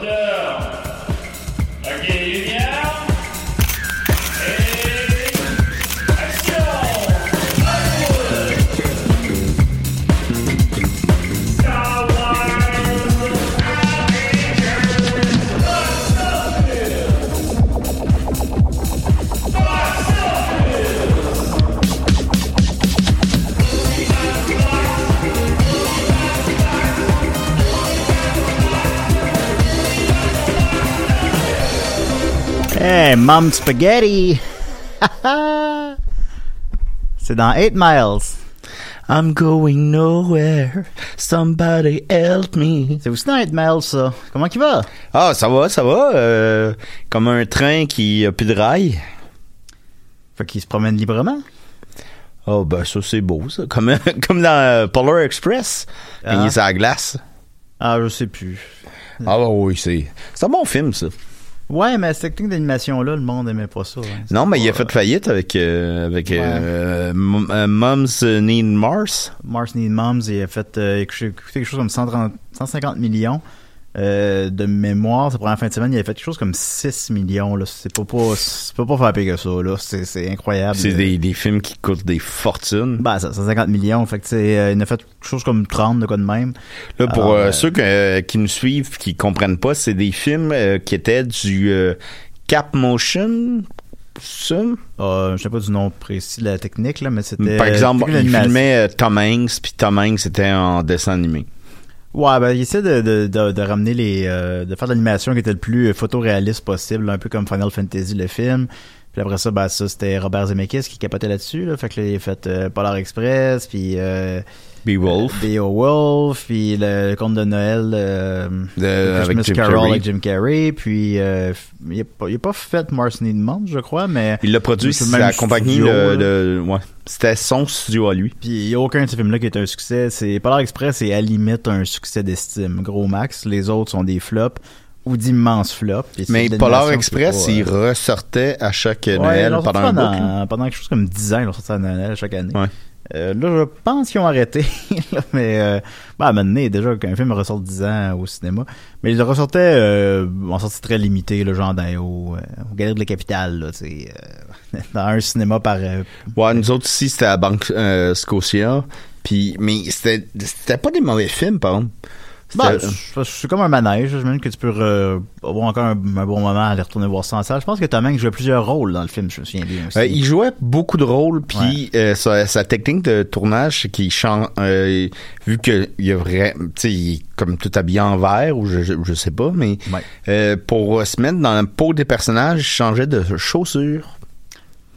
C'est Hey, Mom Spaghetti! C'est dans 8 Miles. I'm going nowhere. Somebody help me. C'est aussi dans 8 Miles, ça. Comment qu'il va? Ah, ça va, ça va. euh, comme un train qui a plus de rails. Fait qu'il se promène librement. Oh, ben ça, c'est beau, ça. Comme, comme dans euh, Polar Express. Ah. Il est la glace. Ah, je sais plus. Ah oui, c'est... C'est un bon film, ça. Ouais, mais cette technique d'animation-là, le monde aimait pas ça. hein. Non, mais il a fait faillite avec, euh, avec Ouais. euh, euh, Mom's Need Mars. Mars Need Moms, il a fait euh, quelque chose comme 130 150 millions euh, de mémoire. Sa première fin de semaine, il a fait quelque chose comme 6 millions. Là. C'est pas, pas, c'est pas, pas faire pire que ça. Là. C'est, c'est incroyable. C'est Euh, des, des films qui coûtent des fortunes. Ben, ça, 150 millions. Fait que, euh, il a fait quelque chose comme 30 de quoi de même. Là, pour Alors, euh, ceux que- qui nous suivent, qui comprennent pas, c'est des films qui étaient du Cap Motion. Ça? Euh, je sais pas du nom précis de la technique, là, mais c'était. Par exemple, il filmait Tom Hanks, puis Tom Hanks était en dessin animé. Ouais, ben, il essaie de, de, de, de ramener les, euh, de faire l'animation qui était le plus photoréaliste possible, un peu comme Final Fantasy, le film. Puis après ça, ben, ça, c'était Robert Zemeckis qui capotait là-dessus, là. Fait que là, il a fait euh, Polar Express, puis euh, Beowulf. Beowulf, puis le, le conte de Noël, euh, De- avec Jim Carol Carrey. avec Jim Carrey, puis euh, il, a pas, il pas fait Mars Need Mom, je crois, mais Il l'a produit, C'est le la compagnie là. de- ouais. C'était son studio à lui. Puis il y a aucun de ces films-là qui est un succès. C'est Polar Express est à la limite un succès d'estime, gros max. Les autres sont des flops ou d'immenses flops. Mais Polar Express, pas, il euh, ressortait à chaque Noël pendant un pendant, pendant quelque chose comme 10 ans, l'ont sorti à Noël chaque année. Ouais. Euh, là, je pense qu'ils ont arrêté. mais euh, bah, à un moment donné, déjà qu'un film ressort 10 ans au cinéma. Mais ils le ressortaient euh, en sortie très limitée, le genre dans, euh, au Galerie de la Capitale, là, euh, dans un cinéma par... Ouais, nous autres ici, c'était à Banque Scotia. Puis, mais c'était pas des mauvais films, par exemple. Bah, C'était- c'est c'est comme un manège. J'imagine que tu peux euh, avoir encore un, un bon moment à aller retourner voir ça en salle. Je pense que Tom Hanks jouait plusieurs rôles dans le film, je me souviens bien aussi. Euh, il jouait beaucoup de rôles, puis euh, sa, sa technique de tournage, c'est qu'il chante, euh, vu que il y a vrai, tu sais, il est comme tout habillé en vert ou je, je, je sais pas, mais Ouais. euh, pour se mettre dans la peau des personnages, il changeait de chaussures.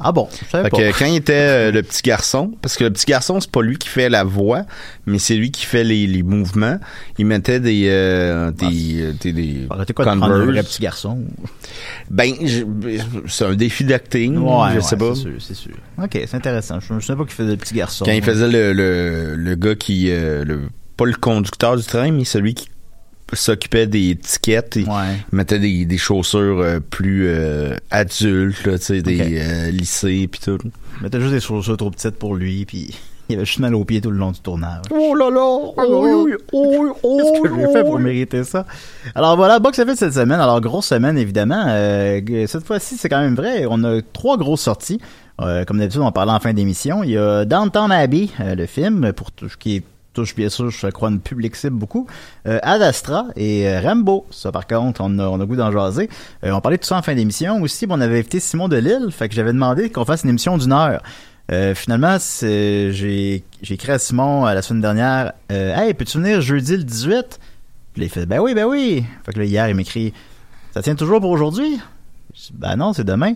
Ah bon, je savais Fait pas. que quand il était euh, le petit garçon, parce que le petit garçon, c'est pas lui qui fait la voix, mais c'est lui qui fait les, les mouvements. Il mettait des euh, des, euh, des, des Arrêtez quoi de prendre un Converse. vrai petit garçon? Ben, c'est un défi d'acting, Ouais, je ouais, sais pas. C'est sûr, c'est sûr. Ok, c'est intéressant. Je ne savais pas qu'il faisait le petit garçon. Quand il faisait le, le, le gars qui, euh, le, pas le conducteur du train, mais celui qui s'occupait des étiquettes, il Ouais. mettait des, des chaussures euh, plus euh, adultes, là, tu sais, des euh, lycées pis tout. Il mettait juste des chaussures trop petites pour lui, puis il avait juste mal aux pieds tout le long du tournage. Oh là là! Oh, oh, oh, oh, Qu'est-ce que j'ai fait pour mériter ça? Alors voilà, box office cette semaine. Alors grosse semaine évidemment. Cette fois-ci, c'est quand même vrai. On a trois grosses sorties. Comme d'habitude, on parlait en fin d'émission. Il y a Downtown Abbey, le film, pour tout ce qui est touche bien sûr, je crois, une public cible beaucoup. Euh, Ad Astra et euh, Rambo. Ça, par contre, on a, on a goût d'en jaser. Euh, on parlait de tout ça en fin d'émission aussi. on avait invité Simon Delille. Fait que j'avais demandé qu'on fasse une émission d'une heure. Euh, finalement, j'ai écrit à Simon euh, la semaine dernière euh, Hey, peux-tu venir jeudi le 18 Puis il fait Ben oui, ben oui. Fait que là, hier, il m'écrit Ça tient toujours pour aujourd'hui? Ben non, c'est demain.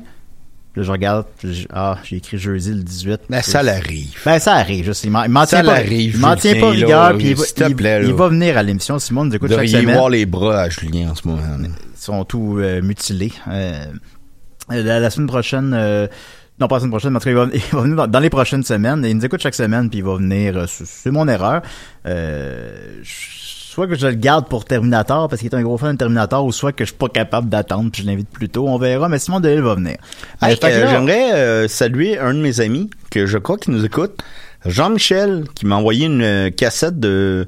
Là, je regarde, je- ah, j'ai écrit jeudi le 18. Mais ça l'arrive. Ben, ça arrive, je sais. Il m'en il tient pas, il m'en tient pas rigueur, puis il, il- plaît, là. il va venir à l'émission. Simon nous écoute chaque semaine. voir les bras à Julien en ce moment. Ils sont tous euh, mutilés. Euh, la, la semaine prochaine, euh, non pas la semaine prochaine, mais en tout cas, il va, il va venir dans, dans les prochaines semaines. Il nous écoute chaque semaine, puis il va venir. euh, c'est c'est mon erreur. Euh, je- soit que je le garde pour Terminator parce qu'il est un gros fan de Terminator, ou soit que je suis pas capable d'attendre, puis je l'invite plus tôt. On verra, mais Simon Delille va venir. Hey, Euh, euh, là- J'aimerais euh, saluer un de mes amis que je crois qu'il nous écoute, Jean-Michel, qui m'a envoyé une cassette de,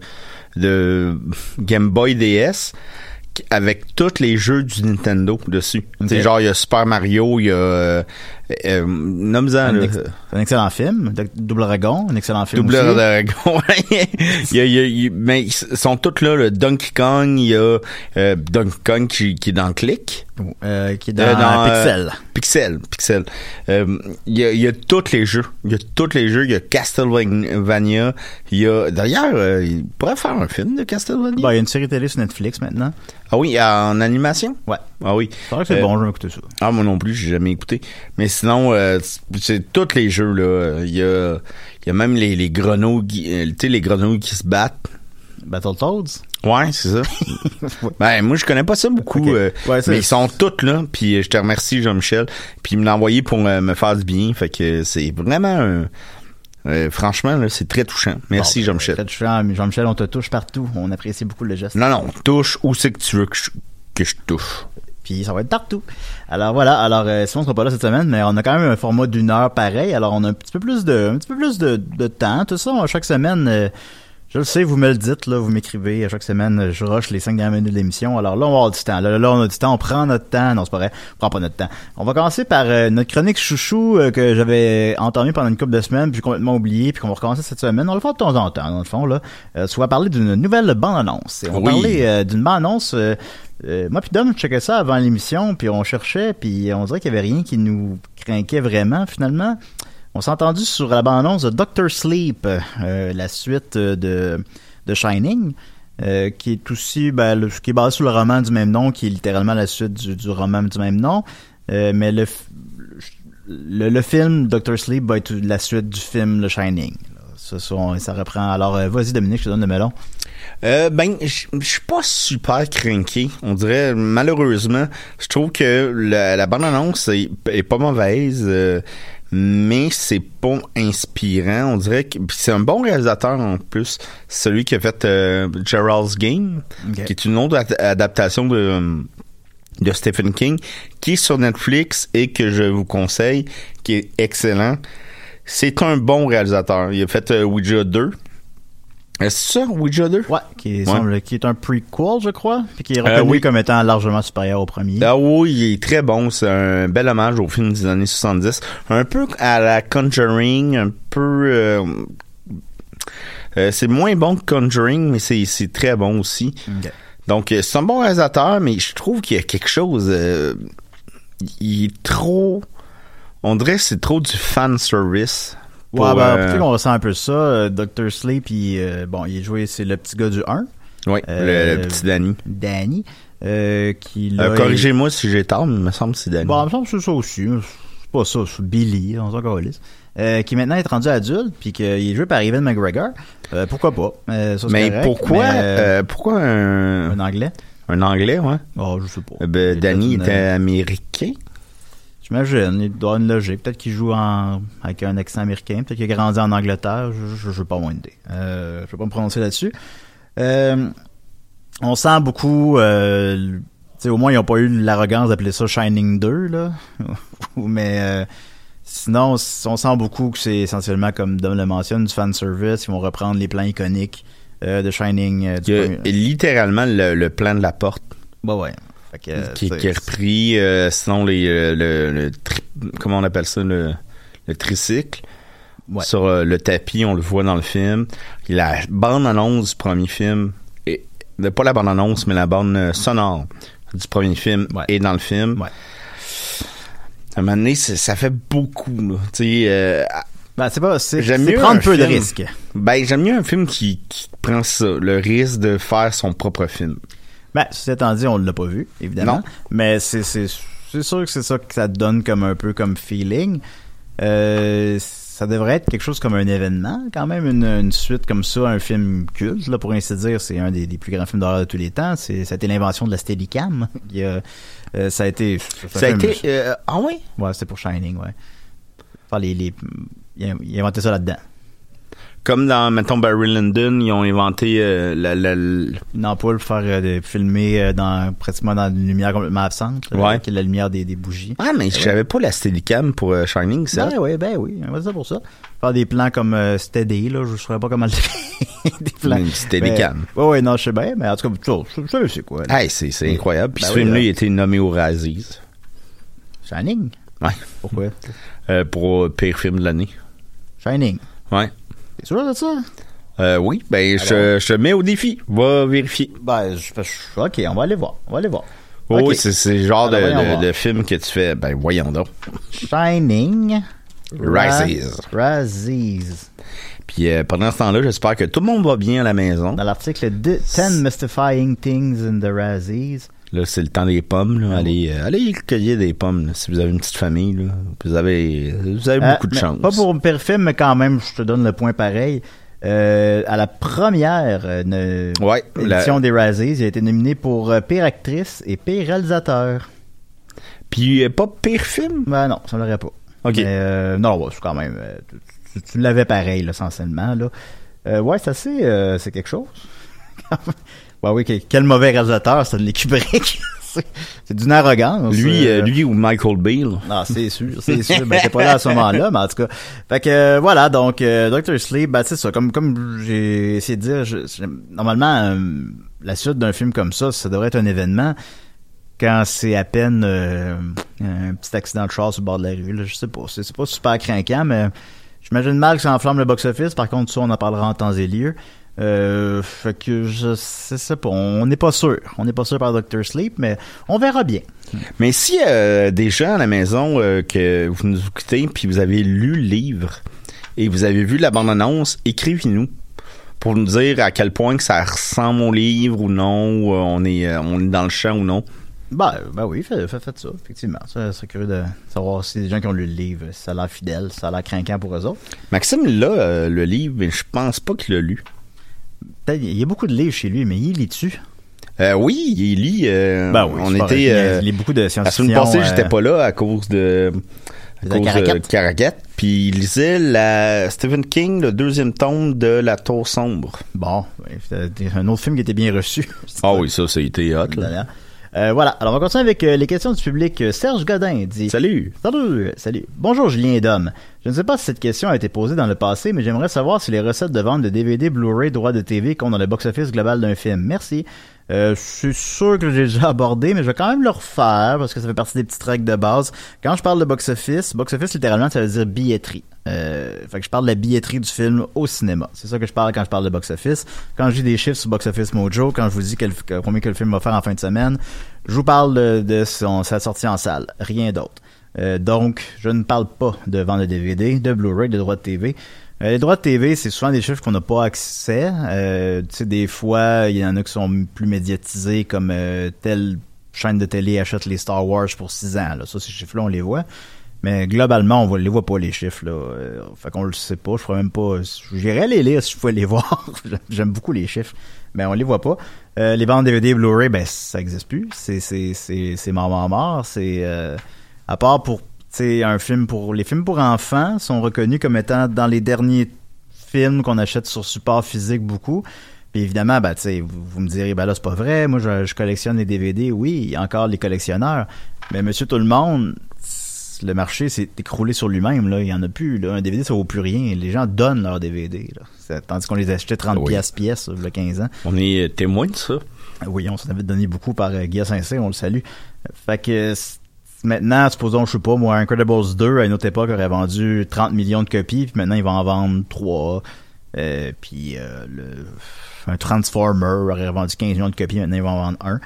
de Game Boy DS avec tous les jeux du Nintendo dessus. Ok. C'est genre il y a Super Mario, il y a euh, nomme-en, un, là. ex- un excellent film, Do- Double Dragon, un excellent film Double aussi. Dragon. il y a, il y a- il y a- mais ils sont tous là, le Donkey Kong, il y a euh, Donkey Kong qui, qui est dans Click. Euh, qui est dans, Euh, dans, euh, Pixel. Pixel, Pixel. Il y, a, il y a tous les jeux. Il y a tous les jeux. Il y a Castlevania. Il y a d'ailleurs, il pourrait faire un film de Castlevania. Ben, il y a une série télé sur Netflix maintenant. ah oui, en animation? Ouais. Ah oui. C'est vrai que c'est Euh, bon, je vais écouter ça. Ah moi non plus, j'ai jamais écouté. Mais sinon, euh, c'est- tous les jeux là. Il y a, il y a même les, les grenouilles, qui- euh, tu sais les grenouilles qui se battent. Battletoads? Ouais, c'est ça. ben, moi, je connais pas ça beaucoup. Euh, Ouais, mais ils sont tous là. Puis euh, je te remercie, Jean-Michel. Puis il me l'a envoyé pour euh, me faire du bien. Fait que c'est vraiment... un- euh, franchement, c'est très touchant. Merci, Bon, Jean-Michel. très touchant, mais Jean-Michel, on te touche partout. On apprécie beaucoup le geste. Non, non, touche où c'est que tu veux que je, que je touche. Puis ça va être partout. Alors voilà, alors euh, Simon sera pas là cette semaine, mais on a quand même un format d'une heure pareil. Alors on a un petit peu plus de un petit peu plus de, de temps. Tout ça, chaque semaine, euh, je le sais, vous me le dites, là, vous m'écrivez à chaque semaine, je rush les cinq dernières minutes de l'émission. Alors là, on va avoir du temps. Là, là, on a du temps, on prend notre temps. Non, c'est pas vrai, on prend pas notre temps. On va commencer par euh, notre chronique chouchou euh, que j'avais entamée pendant une couple de semaines, puis complètement oublié, puis qu'on va recommencer cette semaine. On le faire de temps en temps, dans le fond, là. Euh, vas parler d'une nouvelle bande-annonce. Et on va Oui. parler euh, d'une bande-annonce... euh, euh, moi puis Dom, je checkais ça avant l'émission, puis on cherchait, puis on dirait qu'il y avait rien qui nous craquait vraiment, finalement. On s'est entendu sur la bande-annonce de Doctor Sleep, euh, la suite de, de Shining, euh, qui est aussi, ben, le- qui est basé sur le roman du même nom, qui est littéralement la suite du, du roman du même nom. Euh, mais le, le, le film Doctor Sleep va être la suite du film Le Shining. Ça, ça, ça reprend. Alors, euh, vas-y Dominique, je te donne le melon. Euh, ben, je suis pas super craqué. On dirait, malheureusement, je trouve que la, la bande-annonce est, est pas mauvaise, euh, mais c'est pas inspirant. On dirait que c'est un bon réalisateur en plus, celui qui a fait euh, Gerald's Game, qui est une autre ad- adaptation de de Stephen King, qui est sur Netflix et que je vous conseille, qui est excellent. C'est un bon réalisateur. Il a fait euh, Ouija 2. Est-ce ça, Ouija 2? Ouais, qui Ouais. qui est un prequel, je crois, puis qui est Euh, reconnu oui. comme étant largement supérieur au premier. Ah oui, il est très bon. C'est un bel hommage au film des années 70. Un peu à la Conjuring, un peu... euh, euh, c'est moins bon que Conjuring, mais c'est très bon aussi. Donc, c'est un bon réalisateur, mais je trouve qu'il y a quelque chose... il est trop... On dirait que c'est trop du fan service. Ouais, pour, ben, euh, qu'on ressent un peu ça. Euh, Dr. Sleep, il, euh, bon, il est joué, c'est le petit gars du 1, ouais, euh, le, le petit Danny. Danny, qui Corrigez-moi si j'ai tort, mais il me semble que c'est Danny. Bon, il me semble que c'est ça aussi. C'est pas ça, c'est Billy, on s'en calisse. Euh, qui maintenant est rendu adulte, puis qu'il est joué par Evan McGregor. Euh, pourquoi pas? Euh, ça, mais correct, pourquoi, mais, pourquoi un, un anglais? un anglais, ouais? Oh, je sais pas. Ben, Danny était américain. J'imagine, il doit avoir une logique. Peut-être qu'il joue en, avec un accent américain, peut-être qu'il a grandi en Angleterre, je je n'ai pas. Euh, je vais pas me prononcer là-dessus. Euh, on sent beaucoup, euh, au moins ils n'ont pas eu l'arrogance d'appeler ça Shining 2, là. Mais sinon, on sent beaucoup que c'est essentiellement, comme Dom le mentionne, du fanservice. Ils vont reprendre les plans iconiques de Shining. du Il y a premier- littéralement le, le plan de la porte Bah ouais. Fait que, qui, qui est repris. euh, sinon, les, euh, le, le tri- comment on appelle ça, le, le tricycle. Ouais. sur euh, le tapis, on le voit dans le film. La bande-annonce du premier film, euh, pas la bande-annonce, mais la bande sonore du premier film Ouais. est dans le film. Ouais. À un moment donné, ça fait beaucoup. Tu sais, euh, Ben, c'est pas, c'est, J'aime c'est mieux prendre un peu de film. risques. ben, j'aime mieux un film qui, qui prend ça, le risque de faire son propre film. Ben, ceci étant dit, on l'a pas vu, évidemment. Non. Mais c'est, c'est, c'est sûr que c'est ça que ça donne comme un peu comme feeling. Euh, ça devrait être quelque chose comme un événement, quand même, une, une suite comme ça, un film culte, là, pour ainsi dire. C'est un des, des plus grands films d'horreur de tous les temps. C'est, ça a été l'invention de la Steadicam. Il euh, ça a été... Ça a été... euh, ah oui? Ouais, c'était pour Shining, ouais. Enfin, les, les, il a, il a inventé ça là-dedans. Comme dans, mettons, Barry Lyndon, ils ont inventé euh, la, la, la- Une ampoule pour faire euh, de filmer euh, dans pratiquement dans une lumière complètement absente, là, Ouais. qui est la lumière des, des bougies. Ah, mais j'avais pas la Steadicam pour Shining, ça. Ben oui, ben oui, on va dire ça pour ça. Faire des plans comme Steady, là, je ne saurais pas comment le faire. des plans. Une Steadicam. Ben, ouais, non, je sais bien, mais en tout cas, ça, c'est quoi. Hey, c'est, c'est incroyable. Puis Ben ce oui, film-là, là. il a été nommé au Razzies. Shining? Ouais. Pourquoi? Pour pire film de l'année. Shining. Ouais. T'es sûr de ça? Euh, oui, ben, je, je te mets au défi. Va vérifier. Ben, je, je- ok, on va aller voir. On va aller voir. Oh, Ok. Oui, c'est, c'est le genre de, Alors, voyons de- voir. de film que tu fais. Ben, voyons donc. Shining. Razzies. Ra- Razzies. Puis euh, pendant ce temps-là, j'espère que tout le monde va bien à la maison. Dans l'article 10 Mystifying Things in the Razzies. Là, c'est le temps des pommes. Là. Allez, euh, allez cueillir des pommes là, si vous avez une petite famille. Là. Vous avez, vous avez Euh, beaucoup de chance. Pas pour me pire film, mais quand même, je te donne le point pareil. Euh, à la première la- édition des Razzies, il a été nominé pour pire actrice et pire réalisateur. Puis pas pire film? Ben non, ça ne l'aurait pas. Ok. Mais, euh, non, ouais, c'est quand même. tu, l'avais pareil, là, essentiellement. Là. Ouais, c'est assez. euh, c'est quelque chose. ouais, oui, que- quel mauvais réalisateur, c'est de les Kubrick. c'est c'est d'une arrogance. Lui, euh, euh, lui ou Michael là. Non, c'est sûr, c'est sûr. Ben, t'es pas là à ce moment-là, mais en tout cas. Fait que, euh, voilà, donc, euh, Dr. Sleep, ben, c'est ça. Comme, comme j'ai essayé de dire, je- normalement, euh, la suite d'un film comme ça, ça devrait être un événement quand c'est à peine euh, un petit accident de char sur le bord de la rue. Là, je sais pas. C'est c'est pas super craquant, mais j'imagine mal que ça enflamme le box-office. Par contre, ça, on en parlera en temps et lieu. Euh, fait que je sais pas. On n'est pas sûr. On n'est pas sûr par Dr. Sleep, mais on verra bien. Mais si euh, des gens à la maison euh, que vous nous écoutez puis vous avez lu le livre et vous avez vu la bande-annonce, écrivez-nous pour nous dire à quel point que ça ressemble au livre ou non, ou euh, on est on est dans le champ ou non. Ben, ben oui, faites, ça, effectivement. Ça serait curieux de savoir si des gens qui ont lu le livre, si ça a l'air fidèle, si ça a l'air craquant pour eux autres. Maxime là le livre, mais je pense pas qu'il l'a lu. Peut-être, il y a beaucoup de livres chez lui, mais il lit dessus. Euh, oui, il lit. euh, Ben oui, on était. euh, il lit beaucoup de la science-fiction. semaine passée, euh, j'étais pas là à cause de. À De cause Caracat. de Caracat. Puis il lisait la Stephen King, le deuxième tome de La Tour sombre. Bon, un autre film qui était bien reçu. Ah oui, ça, ça a été hot. là. Euh, voilà, alors on va continuer avec euh, les questions du public. Euh, Serge Godin dit... Salut. Salut, salut. Bonjour Julien Dom. Je ne sais pas si cette question a été posée dans le passé, mais j'aimerais savoir si les recettes de vente de DVD, Blu-ray, droits de TV comptent dans le box-office global d'un film. Merci. Euh, je suis sûr que j'ai déjà abordé, mais je vais quand même le refaire parce que ça fait partie des petites règles de base. Quand je parle de box-office, box-office littéralement ça veut dire billetterie. Euh, fait que je parle de la billetterie du film au cinéma. C'est ça que je parle quand je parle de box-office. Quand dis des chiffres sur box-office Mojo, quand je vous dis quel, que- combien que le film va faire en fin de semaine, je vous parle de, de son, sa sortie en salle, rien d'autre. Euh, donc, je ne parle pas de vente de DVD, de Blu-ray, de droits de TV. Euh, les droits de TV, c'est souvent des chiffres qu'on n'a pas accès. Euh, tu sais, des fois, il y en a qui sont plus médiatisés, comme euh, telle chaîne de télé achète les Star Wars pour 6 ans. Là. Ça, ces chiffres-là, on les voit. Mais globalement, on les voit pas, les chiffres. Là. Euh, fait qu'on le sait pas. Je ferais même pas... J'irais les lire si je pouvais les voir. J'aime beaucoup les chiffres. Mais on les voit pas. Euh, les ventes DVD Blu-ray, ben, ça existe plus. C'est, mort, mort, mort. C'est... à part pour sais, un film pour les films pour enfants sont reconnus comme étant dans les derniers films qu'on achète sur support physique beaucoup. Puis évidemment, ben, vous, vous me direz, ben là, c'est pas vrai. Moi, je, je collectionne les DVD. Oui, encore les collectionneurs. Mais monsieur tout le monde, le marché s'est écroulé sur lui-même. Là. Il y en a plus. Là. Un DVD, ça vaut plus rien. Les gens donnent leurs DVD. Là. C'est- Tandis qu'on les achetait 30 Oui. pièces pièce, il y a 15 ans. On est témoin de ça. Oui, on s'en avait donné beaucoup par euh, Guy Saint-Cyr, on le salue. Fait que maintenant, supposons, je sais pas, moi, Incredibles 2, à une autre époque, aurait vendu 30 millions de copies, puis maintenant, ils vont en vendre 3. Euh, puis euh, le, un Transformer aurait vendu 15 millions de copies, maintenant, ils vont en vendre 1.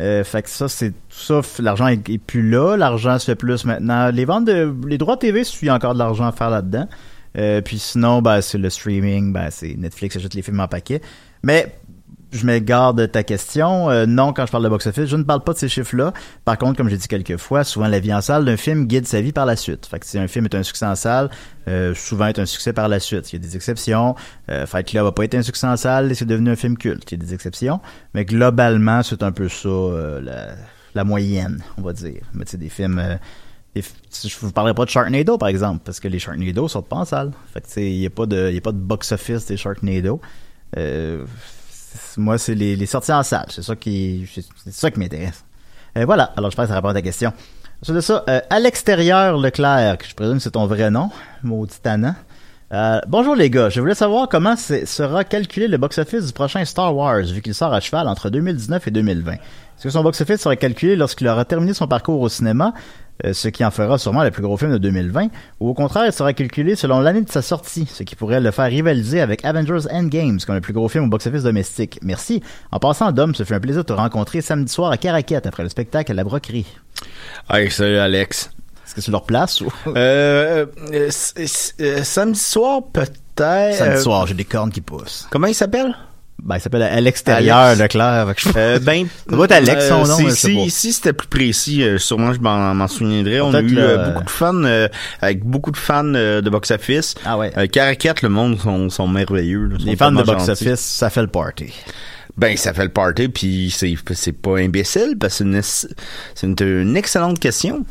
Euh, fait que ça, c'est tout ça, l'argent est, est plus là, l'argent se fait plus maintenant. Les ventes de, les droits TV, il y a encore de l'argent à faire là-dedans. Euh, puis sinon, ben, c'est le streaming, ben, c'est Netflix achète les films en paquet. Mais je me garde de ta question. Euh, non, quand je parle de box-office, je ne parle pas de ces chiffres-là. Par contre, comme j'ai dit quelques fois, souvent la vie en salle d'un film guide sa vie par la suite. Fait que si un film est un succès en salle, euh, souvent est un succès par la suite. Il y a des exceptions. Euh, Fight Club va pas été un succès en salle et c'est devenu un film culte. Il y a des exceptions. Mais globalement, c'est un peu ça, euh, la, moyenne, on va dire. Mais tu sais, des films... je vous parlerai pas de Sharknado, par exemple, parce que les Sharknado sortent pas en salle. Fait que, il y a pas de, y a pas de box-office des Sharknado. Moi, c'est les, sorties en salle. C'est ça qui, qui m'intéresse. Euh, voilà. Alors, je pense que ça répond à ta question. Ensuite de ça, euh, à l'extérieur, Leclerc, que je présume c'est ton vrai nom, maudit tannant. Euh, bonjour les gars, je voulais savoir comment sera calculé le box-office du prochain Star Wars, vu qu'il sort à cheval entre 2019 et 2020. Est-ce que son box-office sera calculé lorsqu'il aura terminé son parcours au cinéma, ce qui en fera sûrement le plus gros film de 2020, ou au contraire, il sera calculé selon l'année de sa sortie, ce qui pourrait le faire rivaliser avec Avengers Endgames comme le plus gros film au box-office domestique. Merci. En passant, Dom, ce fut un plaisir de te rencontrer samedi soir à Caraquette après le spectacle à la Broquerie. Hey, salut Alex. Est-ce que c'est leur place ou... Euh, euh, euh, samedi soir, peut-être. Samedi euh, soir, j'ai des cornes qui poussent. Comment il s'appelle? Ben, il s'appelle à l'extérieur. Leclerc. Je- Euh, ben, Ça doit être Alex, son nom, je sais si, si c'était plus précis, euh, sûrement je m'en souviendrai. On a eu le- euh, beaucoup de fans, euh, avec beaucoup de fans euh, de box-office. Ah ouais. Euh, Caracat, le monde sont, sont merveilleux. là, sont Les fans de box-office, ça fait le party. Ben, ça fait le party, puis c'est c'est pas imbécile, parce que c'est une, c'est une, une excellente question.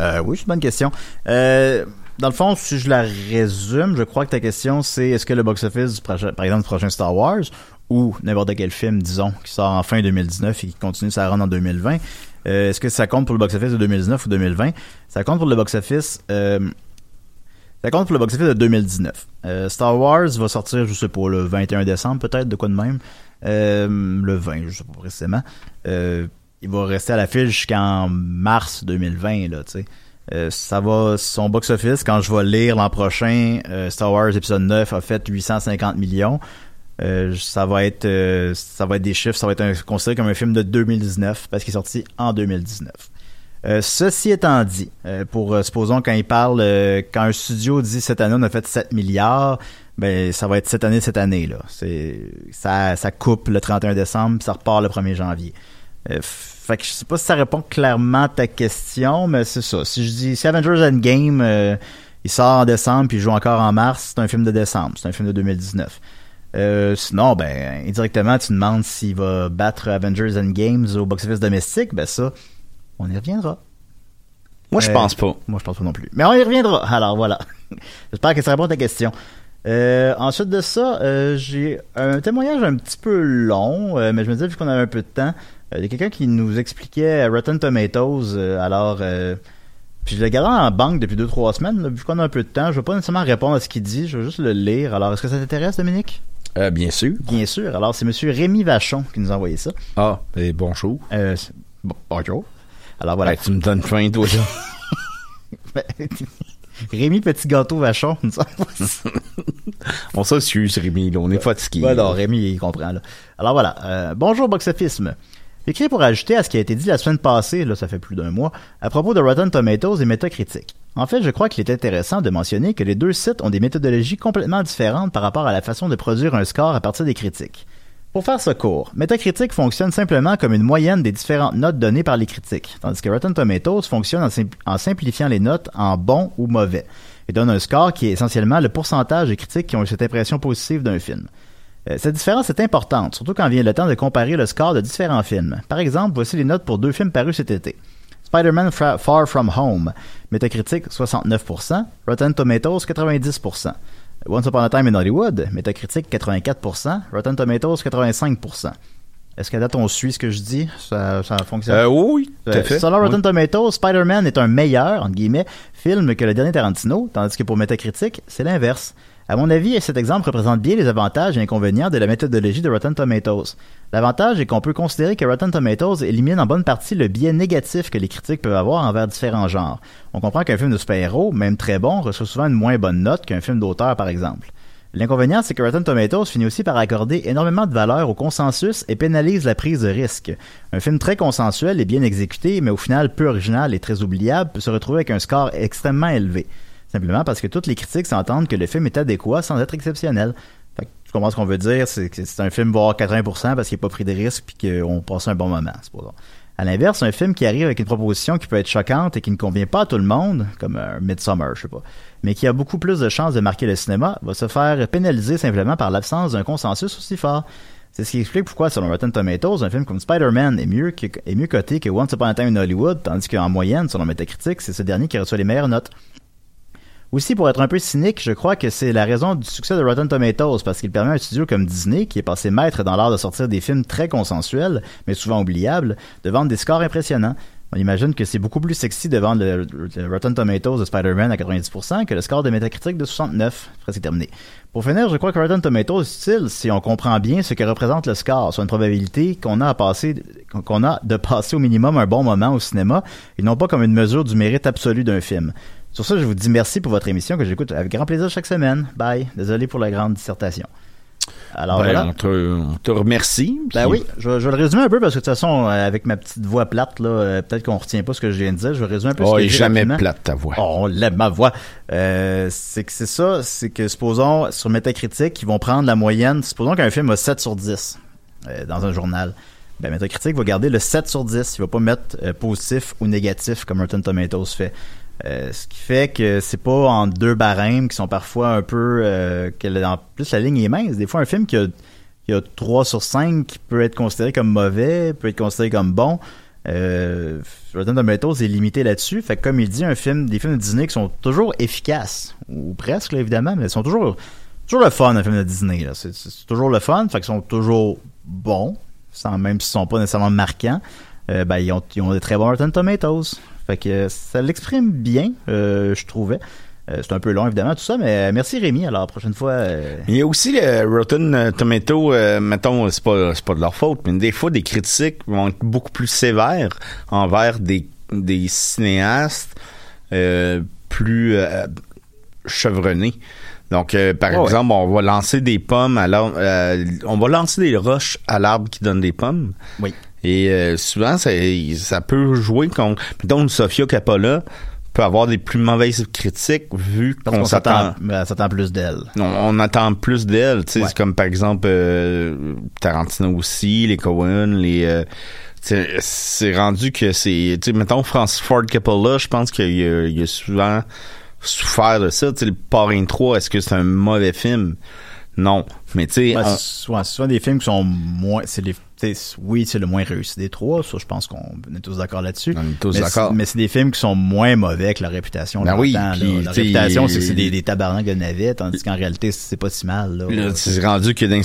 Euh, oui, c'est une bonne question. Euh, dans le fond, si je la résume, je crois que ta question, c'est est-ce que le box-office, par exemple, du prochain Star Wars, ou n'importe quel film, disons, qui sort en fin 2019 et qui continue sa run en 2020, euh, est-ce que ça compte pour le box-office de 2019 ou 2020? Ça compte pour le box-office... Euh, ça compte pour le box-office de 2019. Euh, Star Wars va sortir, je sais pas, le 21 décembre peut-être, de quoi de même. Le 20, je sais pas précisément. Il va rester à l'affiche jusqu'en mars 2020, là, tu sais. Ça son box-office, quand je vais lire l'an prochain, Star Wars épisode 9 a fait 850 millions. Euh, ça va être euh, ça va être des chiffres, ça va être considéré comme un film de 2019 parce qu'il est sorti en 2019. Euh, ceci étant dit, pour supposons quand il parle, quand un studio dit cette année on a fait 7 milliards, ben ça va être cette année cette année là. C'est ça ça coupe le 31 décembre, puis ça repart le 1er janvier. Fait que je sais pas si ça répond clairement à ta question, mais c'est ça. Si je dis si Avengers Endgame il sort en décembre puis il joue encore en mars, c'est un film de décembre, c'est un film de 2019. Euh, sinon, ben, indirectement, tu demandes s'il va battre Avengers Endgames au box-office domestique, ben ça, on y reviendra. Moi, je Euh, pense pas. Moi, je pense pas non plus. Mais on y reviendra. Alors, voilà. J'espère que ça répond à ta question. Euh, ensuite de ça, j'ai un témoignage un petit peu long, mais je me disais, vu qu'on avait un peu de temps, il y a quelqu'un qui nous expliquait Rotten Tomatoes, alors... puis je l'ai gardé en banque depuis deux trois semaines. là, vu qu'on a un peu de temps, je vais pas nécessairement répondre à ce qu'il dit, je vais juste le lire. Alors, est-ce que ça t'intéresse, Dominique? Euh, bien sûr. Bien sûr. Alors, c'est Monsieur Rémi Vachon qui nous a envoyé ça. Ah, ben, bonjour. Euh, bon, bonjour. Alors voilà. Ouais, tu me donnes faim, toi, là. Rémi Petit Gâteau Vachon nous. On s'excuse, Rémi, là, on est fatigué. Ouais, non, Rémi, il comprend. Là. Alors voilà. Euh, bonjour, Boxofisme. Écrit pour ajouter à ce qui a été dit la semaine passée, là, ça fait plus d'un mois, à propos de Rotten Tomatoes et Metacritic. En fait, je crois qu'il est intéressant de mentionner que les deux sites ont des méthodologies complètement différentes par rapport à la façon de produire un score à partir des critiques. Pour faire ce court, Metacritic fonctionne simplement comme une moyenne des différentes notes données par les critiques, tandis que Rotten Tomatoes fonctionne en, simpl- en simplifiant les notes en bon ou mauvais, et donne un score qui est essentiellement le pourcentage de critiques qui ont eu cette impression positive d'un film. Euh, cette différence est importante, surtout quand vient le temps de comparer le score de différents films. Par exemple, voici les notes pour deux films parus cet été. Spider-Man Far From Home, Metacritic 69%, Rotten Tomatoes 90%. Once Upon a Time in Hollywood, Metacritic 84%, Rotten Tomatoes 85%. Est-ce qu'à date, on suit ce que je dis? Ça, ça fonctionne? Euh, oui, tout à Euh, fait. Selon Rotten Oui. Tomatoes, Spider-Man est un meilleur, entre guillemets, film que le dernier Tarantino, tandis que pour Metacritic, c'est l'inverse. À mon avis, cet exemple représente bien les avantages et inconvénients de la méthodologie de Rotten Tomatoes. L'avantage est qu'on peut considérer que Rotten Tomatoes élimine en bonne partie le biais négatif que les critiques peuvent avoir envers différents genres. On comprend qu'un film de super-héros, même très bon, reçoit souvent une moins bonne note qu'un film d'auteur, par exemple. L'inconvénient, c'est que Rotten Tomatoes finit aussi par accorder énormément de valeur au consensus et pénalise la prise de risque. Un film très consensuel et bien exécuté, mais au final peu original et très oubliable, peut se retrouver avec un score extrêmement élevé. Simplement parce que toutes les critiques s'entendent que le film est adéquat sans être exceptionnel. Fait que comprends ce qu'on veut dire, c'est que c'est un film voire 80% parce qu'il n'a pas pris de risque puis qu'on passe un bon moment, supposons. À l'inverse, un film qui arrive avec une proposition qui peut être choquante et qui ne convient pas à tout le monde, comme un Midsummer, je sais pas, mais qui a beaucoup plus de chances de marquer le cinéma, va se faire pénaliser simplement par l'absence d'un consensus aussi fort. C'est ce qui explique pourquoi, selon Rotten Tomatoes, un film comme Spider-Man est mieux, est mieux coté que Once Upon a Time in Hollywood, tandis qu'en moyenne, selon Metacritic, c'est ce dernier qui reçoit les meilleures notes. Aussi, pour être un peu cynique, je crois que c'est la raison du succès de Rotten Tomatoes, parce qu'il permet à un studio comme Disney, qui est passé maître dans l'art de sortir des films très consensuels, mais souvent oubliables, de vendre des scores impressionnants. On imagine que c'est beaucoup plus sexy de vendre le, Rotten Tomatoes de Spider-Man à 90% que le score de Metacritic de 69. Après, terminé. Pour finir, je crois que Rotten Tomatoes est utile si on comprend bien ce que représente le score, soit une probabilité qu'on a qu'on a de passer au minimum un bon moment au cinéma, et non pas comme une mesure du mérite absolu d'un film. Sur ça, je vous dis merci pour votre émission que j'écoute avec grand plaisir chaque semaine. Bye. Désolé pour la grande dissertation. Alors Ben, voilà. on, te, on te remercie. Ben oui, je, vais- je vais le résumer un peu parce que de toute façon, euh, avec ma petite voix plate, là, euh, peut-être qu'on retient pas ce que je viens de dire. Je vais résumer un peu Oh, ce que j'ai jamais rapidement. plate ta voix. Oh, on l'aime ma voix. Euh, c'est que c'est ça, c'est que supposons sur Metacritic, ils vont prendre la moyenne. Supposons qu'un film a 7 sur 10 euh, dans un journal. Ben, Metacritic va garder le 7 sur 10. Il va pas mettre euh, positif ou négatif comme Rotten Tomatoes fait. Euh, ce qui fait que c'est pas en deux barèmes qui sont parfois un peu euh, que en plus la ligne est mince. Des fois un film qui a, qui a 3 sur 5 qui peut être considéré comme mauvais, peut être considéré comme bon. Euh, Rotten Tomatoes est limité là-dessus. Fait que comme il dit, un film, des films de Disney qui sont toujours efficaces, ou presque là, évidemment, mais ils sont toujours toujours le fun un film de Disney. C'est toujours le fun, fait qu'ils sont toujours bons, même s'ils sont pas nécessairement marquants. Euh, ben, ils ont, ils ont des très bons Rotten Tomatoes. Fait que euh, ça l'exprime bien, euh, je trouvais. Euh, c'est un peu long, évidemment, tout ça, mais merci Rémi. Alors, la prochaine fois, euh, Il y a aussi le Rotten Tomato, euh, mettons, c'est pas, c'est pas de leur faute, mais des fois, des critiques vont être beaucoup plus sévères envers des, des cinéastes euh, plus euh, chevronnés. Donc, euh, par ouais. exemple, on va lancer des pommes à l'arbre, euh, on va lancer des roches à l'arbre qui donne des pommes. oui. Et euh, souvent, ça, ça peut jouer contre. Mettons, une Sofia Coppola peut avoir des plus mauvaises critiques vu qu'on s'attend. s'attend ben, s'attend plus d'elle. On, on attend plus d'elle, tu sais, Ouais. comme par exemple euh, Tarantino aussi, les Cohen, les euh, c'est rendu que c'est tu sais mettons Francis Ford Coppola, je pense qu'il a, il a souvent souffert de ça, tu sais le Parrain 3, est-ce que c'est un mauvais film? Non, mais tu sais Ouais, on- c'est souvent, souvent des films qui sont moins. C'est les, oui, c'est le moins réussi des trois. Ça, je pense qu'on est tous d'accord là-dessus. On est tous d'accord. Mais c'est des films qui sont moins mauvais que la réputation. Ben oui, temps, la réputation, c'est que c'est des, des tabarnaks de tandis qu'en réalité, c'est pas si mal. Là. Là, c'est rendu que dans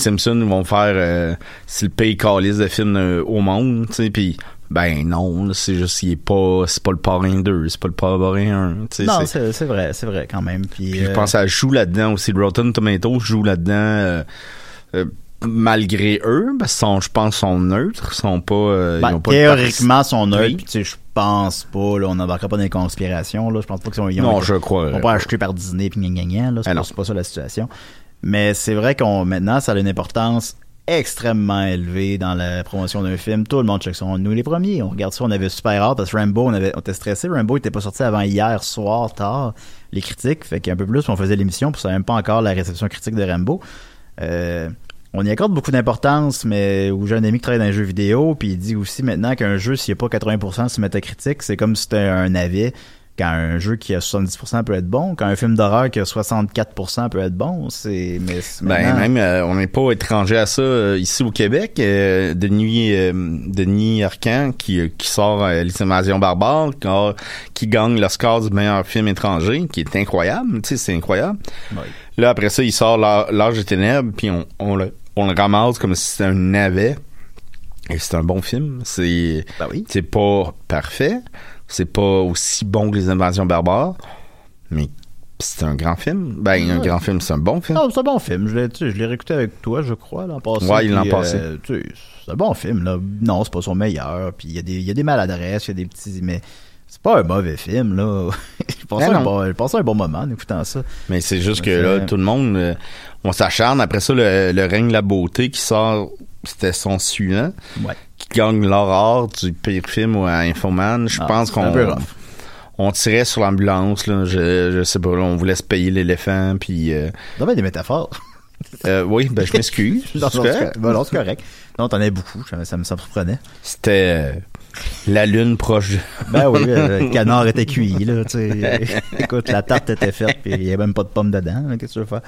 ils vont faire euh, c'est le pays calice de films euh, au monde, tu sais, puis ben non, c'est juste il est pas c'est pas le parrain 2, c'est pas le parrain 1, tu sais, non, c'est- vrai, c'est vrai quand même. Puis, je euh, pense à joue là-dedans aussi. Rotten Tomatoes joue là-dedans euh, malgré eux, qu'ils sont, je pense, sont neutres, sont pas. euh, ben, ils ont pas de théoriquement, son œil, Oui. puis tu sais, je pense pas, là, on n'embarquera pas dans les conspirations, là, je pense pas qu'ils sont, ils ont Non, été- je crois. Ils sont pas achetés par Disney puis gna gna gna, là. C'est pas, non. c'est pas ça la situation. Mais c'est vrai qu'on, maintenant, ça a une importance extrêmement élevée dans la promotion d'un film. Tout le monde check ça. Nous, les premiers, on regarde ça, on avait super hâte parce que Rambo, on avait, on était stressé. Rambo était pas sorti avant hier soir, tard, les critiques. Fait qu'un peu plus, on faisait l'émission, puis ça même pas encore la réception critique de Rambo. Euh, on y accorde beaucoup d'importance, mais où j'ai un ami qui travaille dans les jeux vidéo, puis il dit aussi maintenant qu'un jeu, s'il n'y a pas 80% sur Metacritic, c'est comme si c'était un navet. Quand un jeu qui a 70% peut être bon, quand un film d'horreur qui a 64% peut être bon, c'est mais Ben même, euh, on n'est pas étranger à ça euh, ici au Québec. Euh, Denis, Denis Arcan qui, qui sort Les Invasions barbares, qui, gagne le score du meilleur film étranger, qui est incroyable. Tu sais, c'est incroyable. Là après ça, il sort L'âge des ténèbres, puis on, on le on le ramasse comme si c'était un navet. Et c'est un bon film. C'est Ben oui. c'est pas parfait. C'est pas aussi bon que Les Invasions barbares. Mais c'est un grand film. Ben, un grand film, c'est un bon film. Non, c'est un bon film. Je l'ai, tu sais, je l'ai réécouté avec toi, je crois, l'an passé. Ouais, l'an passé. euh, tu sais, c'est un bon film, là. Non, c'est pas son meilleur. Puis il y, a des- il y a des maladresses, il y a des petits. Mais c'est pas un mauvais film, là. je passais Ben un, bon, je un bon moment en écoutant ça. Mais c'est juste que là, tout le monde, euh, on s'acharne. Après ça, le, le règne de la beauté qui sort, c'était son suivant, Ouais. qui gagne l'aurore du pire film à Infoman. Je Ah, pense qu'on on tirait sur l'ambulance. Là, je, je sais pas, là, on voulait se payer l'éléphant. Puis, euh, Ça va des métaphores. euh, oui, ben je m'excuse. Non, non, correct. Ben non, c'est correct. Non, t'en as beaucoup. Ça, me- surprenait. C'était euh, la lune proche. de- Ben oui, le canard était cuit, là, tu sais. Écoute, la tarte était faite, puis il y avait même pas de pommes dedans. Qu'est-ce que tu veux faire?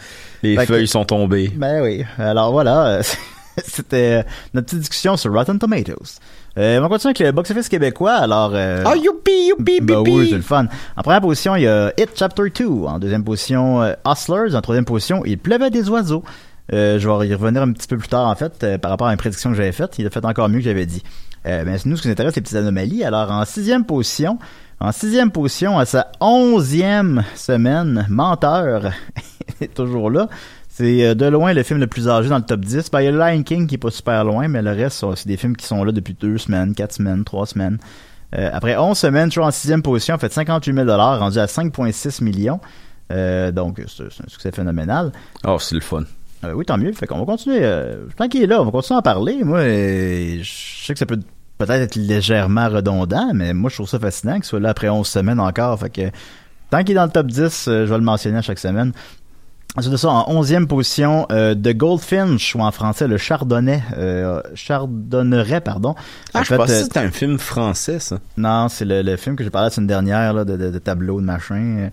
Les Fait que- feuilles sont tombées. Ben oui. Alors voilà, c'était euh, notre petite discussion sur Rotten Tomatoes. Euh, on va continuer avec le box-office québécois. Alors, euh, Ah, youpi, youpi, ben youpi. oui, c'est le fun. En première position, il y a Hit Chapter 2. En deuxième position, euh, Hustlers. En troisième position, Il pleuvait des oiseaux. Euh, je vais y revenir un petit peu plus tard, en fait, euh, par rapport à une prédiction que j'avais faite. Il a fait encore mieux que j'avais dit. Euh, ben, nous, ce qui nous intéresse, c'est les petites anomalies. Alors, en sixième position, en sixième position, à sa onzième semaine, Menteur est toujours là. C'est euh, de loin le film le plus âgé dans le top 10. Ben, il y a Lion King qui est pas super loin, mais le reste, c'est des films qui sont là depuis deux semaines, quatre semaines, trois semaines. Après 11 semaines, toujours en sixième position, a fait 58 000 rendu à 5,6 millions. Donc, c'est un succès phénoménal. Oh, c'est le fun. Euh, oui, tant mieux. Fait qu'on va continuer. Euh, tant qu'il est là, on va continuer à en parler. Moi, euh, je sais que ça peut peut-être être légèrement redondant, mais moi, je trouve ça fascinant qu'il soit là après 11 semaines encore. Fait que tant qu'il est dans le top 10, euh, je vais le mentionner à chaque semaine. Ensuite de ça, en 11e position, euh, The Goldfinch, ou en français, le Chardonnay, euh, Chardonneret, pardon. Ah, En je fait, pensais que c'était un film français, ça. non, c'est le, le film que j'ai parlé la semaine dernière, là, de, de, de tableau, de machin.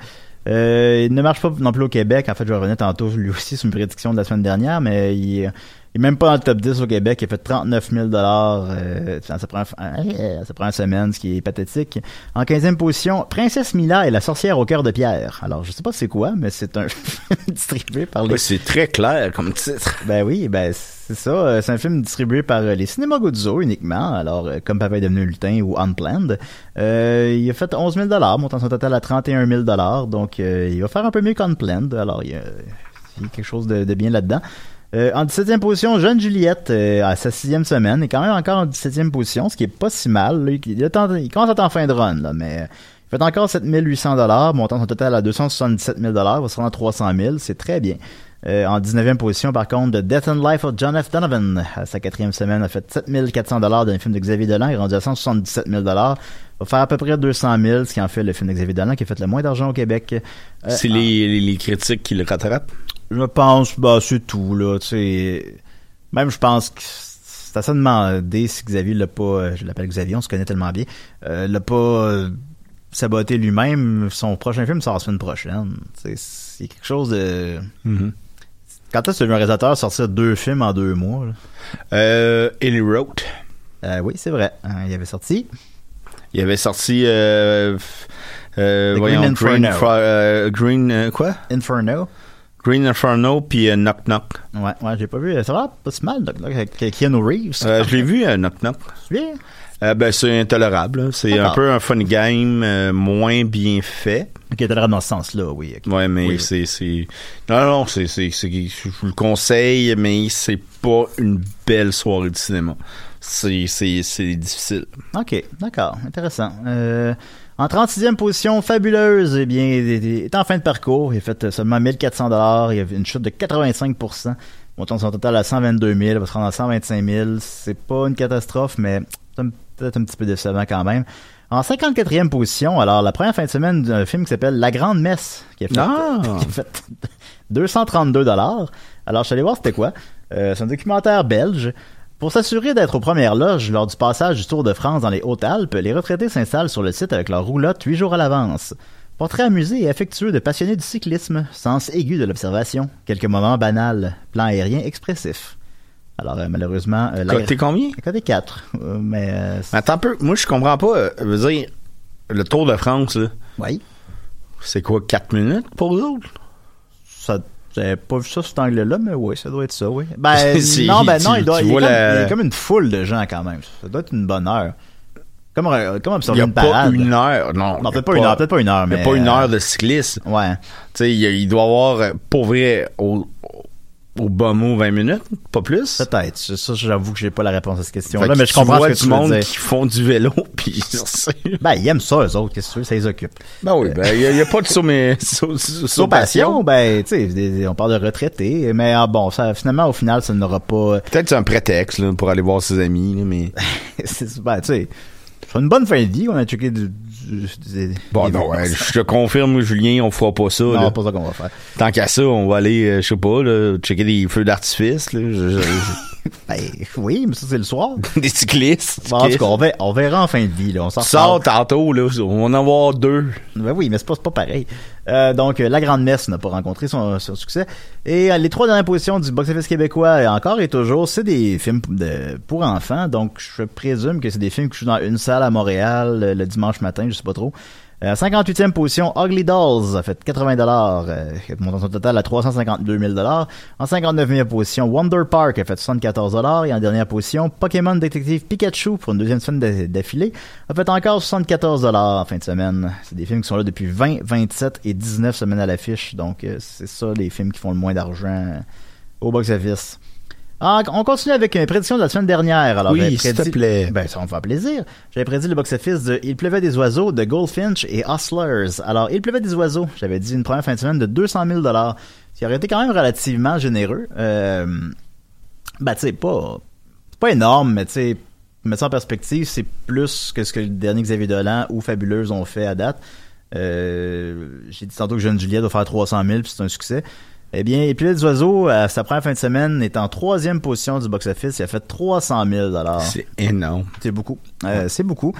Euh, il ne marche pas non plus au Québec. En fait, je vais revenir tantôt, lui aussi, c'est une prédiction de la semaine dernière, mais il, il est même pas dans le top 10 au Québec. Il a fait 39 000 euh, dans sa première, euh, sa première semaine, ce qui est pathétique. En 15e position, Princesse Mila et la sorcière au cœur de pierre. Alors, je sais pas c'est quoi, mais c'est un film distribué par les Ouais, c'est très clair comme titre. ben oui, ben c'est ça. Euh, C'est un film distribué par euh, les Cinémas Guzzo uniquement. Alors, euh, comme Papa est devenu lutin ou Unplanned. Euh, il a fait 11 000 montant son total à 31 000 Donc, euh, il va faire un peu mieux qu'Unplanned. Alors, il y, a, il y a quelque chose de, de bien là-dedans. Euh, en 17e position, Jeune Juliette, euh, à sa sixième semaine, est quand même encore en 17e position, ce qui est pas si mal. là. Il, il commence à être en fin de run, là, mais euh, il fait encore 7800 dollars, montant son total à 277 000 dollars, va se rendre à 300 000, c'est très bien. Euh, en 19e position, par contre, The Death and Life of John F. Donovan, à sa quatrième semaine, a fait 7400 dollars d'un film de Xavier Dolan, il est rendu à 177 000 dollars, va faire à peu près 200 000, ce qui en fait le film de Xavier Dolan qui a fait le moins d'argent au Québec. Euh, c'est les critiques qui le rattrapent? Je pense, bah, c'est tout, là, tu sais. Même, je pense que c'est à ça de demander si Xavier l'a pas, euh, je l'appelle Xavier, on se connaît tellement bien, euh, l'a pas euh, saboté lui-même. Son prochain film sort la semaine prochaine. C'est quelque chose de... Quand est-ce que tu as vu un réalisateur sortir deux films en deux mois? là? Euh, Roth. Euh, oui, c'est vrai. Hein, il avait sorti. Il avait sorti euh, euh, voyons, Green Inferno. Green quoi? Inferno. Green Inferno puis euh, Knock Knock. Ouais, ouais, j'ai pas vu. Ça va pas si mal, Doc, Doc, avec Keanu Reeves. Euh, je l'ai vu euh, Knock Knock. Viens? Euh, ben c'est intolérable. C'est un peu un fun game euh, moins bien fait. Ok, l'air dans ce sens-là, oui. Ouais, mais Oui. c'est non non c'est je vous le conseille mais c'est pas une belle soirée de cinéma. C'est difficile. OK, d'accord, intéressant. Euh, en 36e position, fabuleuse, eh bien, est en fin de parcours. Il a fait seulement 1400 dollars. Il y a une chute de 85% montant son total à 122 000. Il va se rendre à 125 000. C'est pas une catastrophe, mais c'est un- peut-être un petit peu décevant quand même. En 54e position, alors la première fin de semaine d'un film qui s'appelle La Grande Messe, qui a fait, Ah! qui a fait 232 dollars. Alors je suis allé voir c'était quoi. Euh, c'est un documentaire belge. Pour s'assurer d'être aux premières loges lors du passage du Tour de France dans les Hautes-Alpes, les retraités s'installent sur le site avec leur roulotte huit jours à l'avance. Portrait amusé et affectueux de passionnés du cyclisme, sens aigu de l'observation, quelques moments banals, plan aérien expressif. Alors euh, malheureusement, euh, la- Côté combien? Côté 4. euh, mais euh, c'est- Attends un peu, moi je comprends pas je veux dire le Tour de France là, oui, c'est quoi 4 minutes pour vous autres? Ça J'avais pas vu ça sous cet angle-là, mais oui, ça doit être ça, oui. Ben, non, ben non, il doit, il, y a vois comme, il y a comme une foule de gens quand même. Ça doit être une bonne heure. Comme, euh, comme Il observer n'y a une pas une heure. Non, Non, il y a peut-être pas une heure, peut-être pas une heure, Il n'y mais. a pas une euh, heure de cyclisme. Ouais. Tu sais, il, y a- il doit avoir, pour vrai, au, au bas mot 20 minutes, pas plus. Peut-être. Ça, ça, j'avoue que j'ai pas la réponse à cette question-là, que mais je comprends vois ce que du tu veux monde dire. qui font du vélo, puis Ben, ils aiment ça, eux autres. Qu'est-ce que tu veux? Ça les occupe. Ben oui, ben, il n'y a, il y a pas de sommet, passion, ben, tu sais, on parle de retraités, mais ah, bon, ça, finalement, au final, ça n'aura pas, Peut-être c'est un prétexte, là, pour aller voir ses amis, là, mais. c'est, ben, tu sais, c'est une bonne fin de vie, on a checké du, Bon, non, ouais, je te confirme, Julien, on fera pas ça, non, là. pas ça qu'on va faire. Tant qu'à ça, on va aller, euh, je sais pas, là, checker des feux d'artifice, là, je- je- Ben, oui, mais ça, c'est le soir. des cyclistes. Bon, en tout cas, on verra, on verra en fin de vie, là, on s'en Sors reparle. tantôt, là, on va en avoir deux. Ben oui, mais c'est pas, c'est pas pareil. Euh, donc, La Grande Messe n'a pas rencontré son, succès. Et euh, les trois dernières positions du box-office québécois, euh, encore et toujours, c'est des films de, pour enfants. Donc, je présume que c'est des films qui jouent dans une salle à Montréal euh, le dimanche matin, je sais pas trop. Euh, 58e position, Ugly Dolls a fait 80 dollars, euh, montant son total à 352 000 dollars. En 59e position, Wonder Park a fait 74 dollars et en dernière position, Pokémon Détective Pikachu pour une deuxième semaine d'a- d'affilée a fait encore 74 dollars en fin de semaine. C'est des films qui sont là depuis 20, 27 et 19 semaines à l'affiche, donc euh, c'est ça les films qui font le moins d'argent euh, au box-office. Ah, on continue avec une prédiction de la semaine dernière. Alors, Oui, s'il te plaît. Ben, ça me faire plaisir. J'avais prédit le box-office de Il pleuvait des oiseaux, de Goldfinch et Hustlers. Alors, Il pleuvait des oiseaux, j'avais dit une première fin de semaine de 200 000 ce qui aurait été quand même relativement généreux. Euh, ben, tu sais, pas, c'est pas énorme, mais tu sais, mettre ça en perspective, c'est plus que ce que le dernier Xavier Dolan ou Fabuleuse ont fait à date. Euh, J'ai dit tantôt que Jeune Juliette va faire 300 000 puis c'est un succès. Eh bien, Et puis des oiseaux, à sa première fin de semaine, est en troisième position du box-office. Il a fait 300 000 C'est énorme. C'est beaucoup. Euh, c'est beaucoup.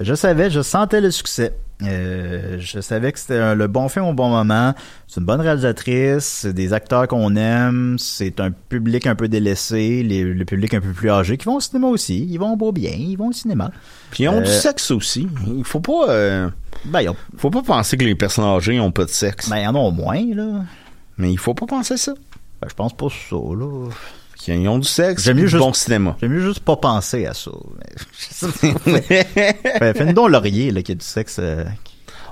Je savais, je sentais le succès. Euh, je savais que c'était le bon film au bon moment. C'est une bonne réalisatrice, c'est des acteurs qu'on aime, c'est un public un peu délaissé, les- le public un peu plus âgé qui vont au cinéma aussi. Ils vont beau bien, ils vont au cinéma. Puis ils ont du Euh, sexe aussi. Il faut pas, euh, Ben, ont- faut pas penser que les personnes âgées ont pas de sexe. ben, ils en ont moins, là. Mais il faut pas penser ça. Ben, je pense pas ça, là. Qu'ils ont du sexe, J'aime mieux du juste- bon cinéma. J'aime mieux juste pas penser à ça. Ben, Fais-nous donc Laurier, là, qui a du sexe. euh,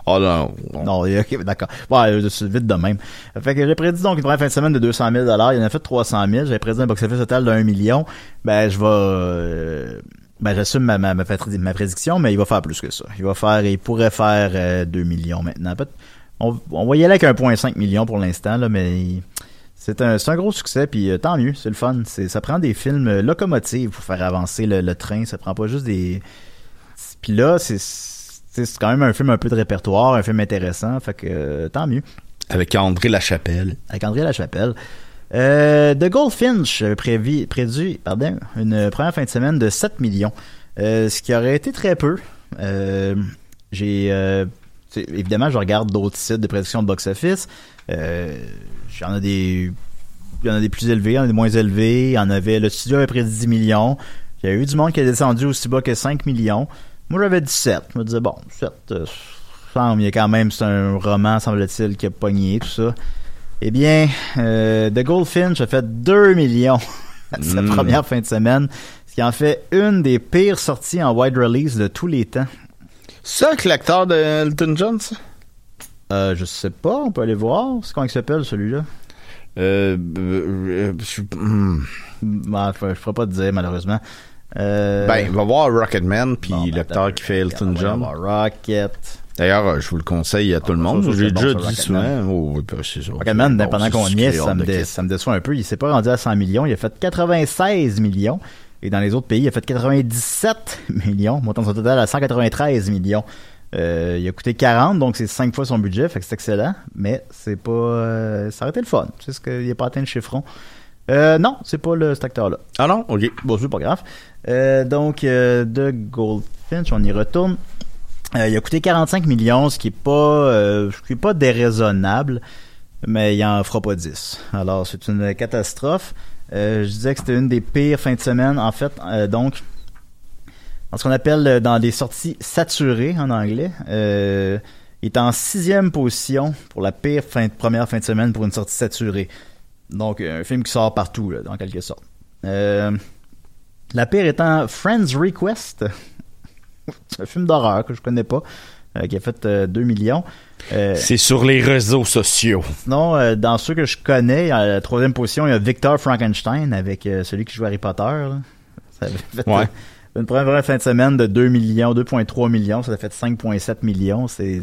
oh non. non. Non, ok, d'accord. Ouais, euh, vite de même. Fait que j'ai prédit donc une première fin de semaine de 200 000 Il en a fait 300 000 J'ai prédit un box-office total d'un million. Ben, je vais... euh, ben, j'assume ma, ma, ma, prédiction, mais il va faire plus que ça. Il va faire... Il pourrait faire euh, 2 millions maintenant. Peut- On, on va y aller avec 1,5 million pour l'instant, là, mais... C'est un, un gros succès, puis euh, tant mieux, c'est le fun. C'est, ça prend des films euh, locomotives pour faire avancer le, le train. Ça prend pas juste des... Puis là, c'est, quand même un film un peu de répertoire, un film intéressant, fait que euh, tant mieux. Avec André Lachapelle. Avec André Lachapelle. Euh, The Goldfinch prévu, prévu pardon, une première fin de semaine de 7 millions, ce qui aurait été très peu. J'ai évidemment, je regarde d'autres sites de prédiction de box-office. Euh, J'en ai des il y en a des plus élevés, il y en a des moins élevés. Il y en avait, le studio avait prédit 10 millions. Il y a eu du monde qui a descendu aussi bas que 5 millions. Moi, j'avais 17. Je me disais, bon, 7, euh, semble, il y a quand même, c'est un roman, semble-t-il, qui a pogné, tout ça. Eh bien, euh, The Goldfinch a fait 2 millions sa Mm. première fin de semaine, ce qui en fait une des pires sorties en wide release de tous les temps. Ça, avec l'acteur de Elton John, ça? Euh, je sais pas, on peut aller voir. C'est comment il s'appelle, celui-là? Euh, euh, je- hmm. Ben, je ne ferai pas te dire, malheureusement. Euh, Ben, va voir Rocketman, puis bon, ben, l'acteur qui fait Elton John. Rocket. D'ailleurs, euh, je vous le conseille à tout le monde. J'ai c'est déjà dit souvent. Oh, oui, ben, c'est ça. Rocketman, pendant c'est qu'on y est, ça me déçoit un peu. Il s'est pas rendu à 100 millions. Il a fait 96 millions. Et dans les autres pays, il a fait 97 millions, montant son total à 193 millions. Euh, il a coûté 40, donc c'est 5 fois son budget, fait que c'est excellent, mais c'est pas... euh, ça aurait été le fun. C'est ce qu'il n'a pas atteint le chiffron. Euh, non, c'est pas le, cet acteur-là. Ah non? OK. Bon, c'est pas grave. Euh, donc, de Goldfinch, on y retourne. Il a coûté 45 millions, ce qui est pas, ce qui est pas déraisonnable, mais il en fera pas 10. Alors, c'est une catastrophe. Euh, je disais que c'était une des pires fins de semaine. En fait, euh, donc, dans ce qu'on appelle euh, dans des sorties saturées en anglais, Il est en sixième position pour la pire première fin de semaine pour une sortie saturée. Donc, un film qui sort partout, là, dans quelque sorte. La pire étant Friends Request. C'est un film d'horreur que je connais pas, euh, qui a fait euh, 2 millions. Euh, C'est sur les réseaux sociaux. Sinon, euh, dans ceux que je connais, à la troisième position, il y a Victor Frankenstein avec euh, celui qui joue Harry Potter. là. Ça avait fait Ouais. euh, une première fin de semaine de 2 millions, 2,3 millions. Ça a fait 5,7 millions. C'est,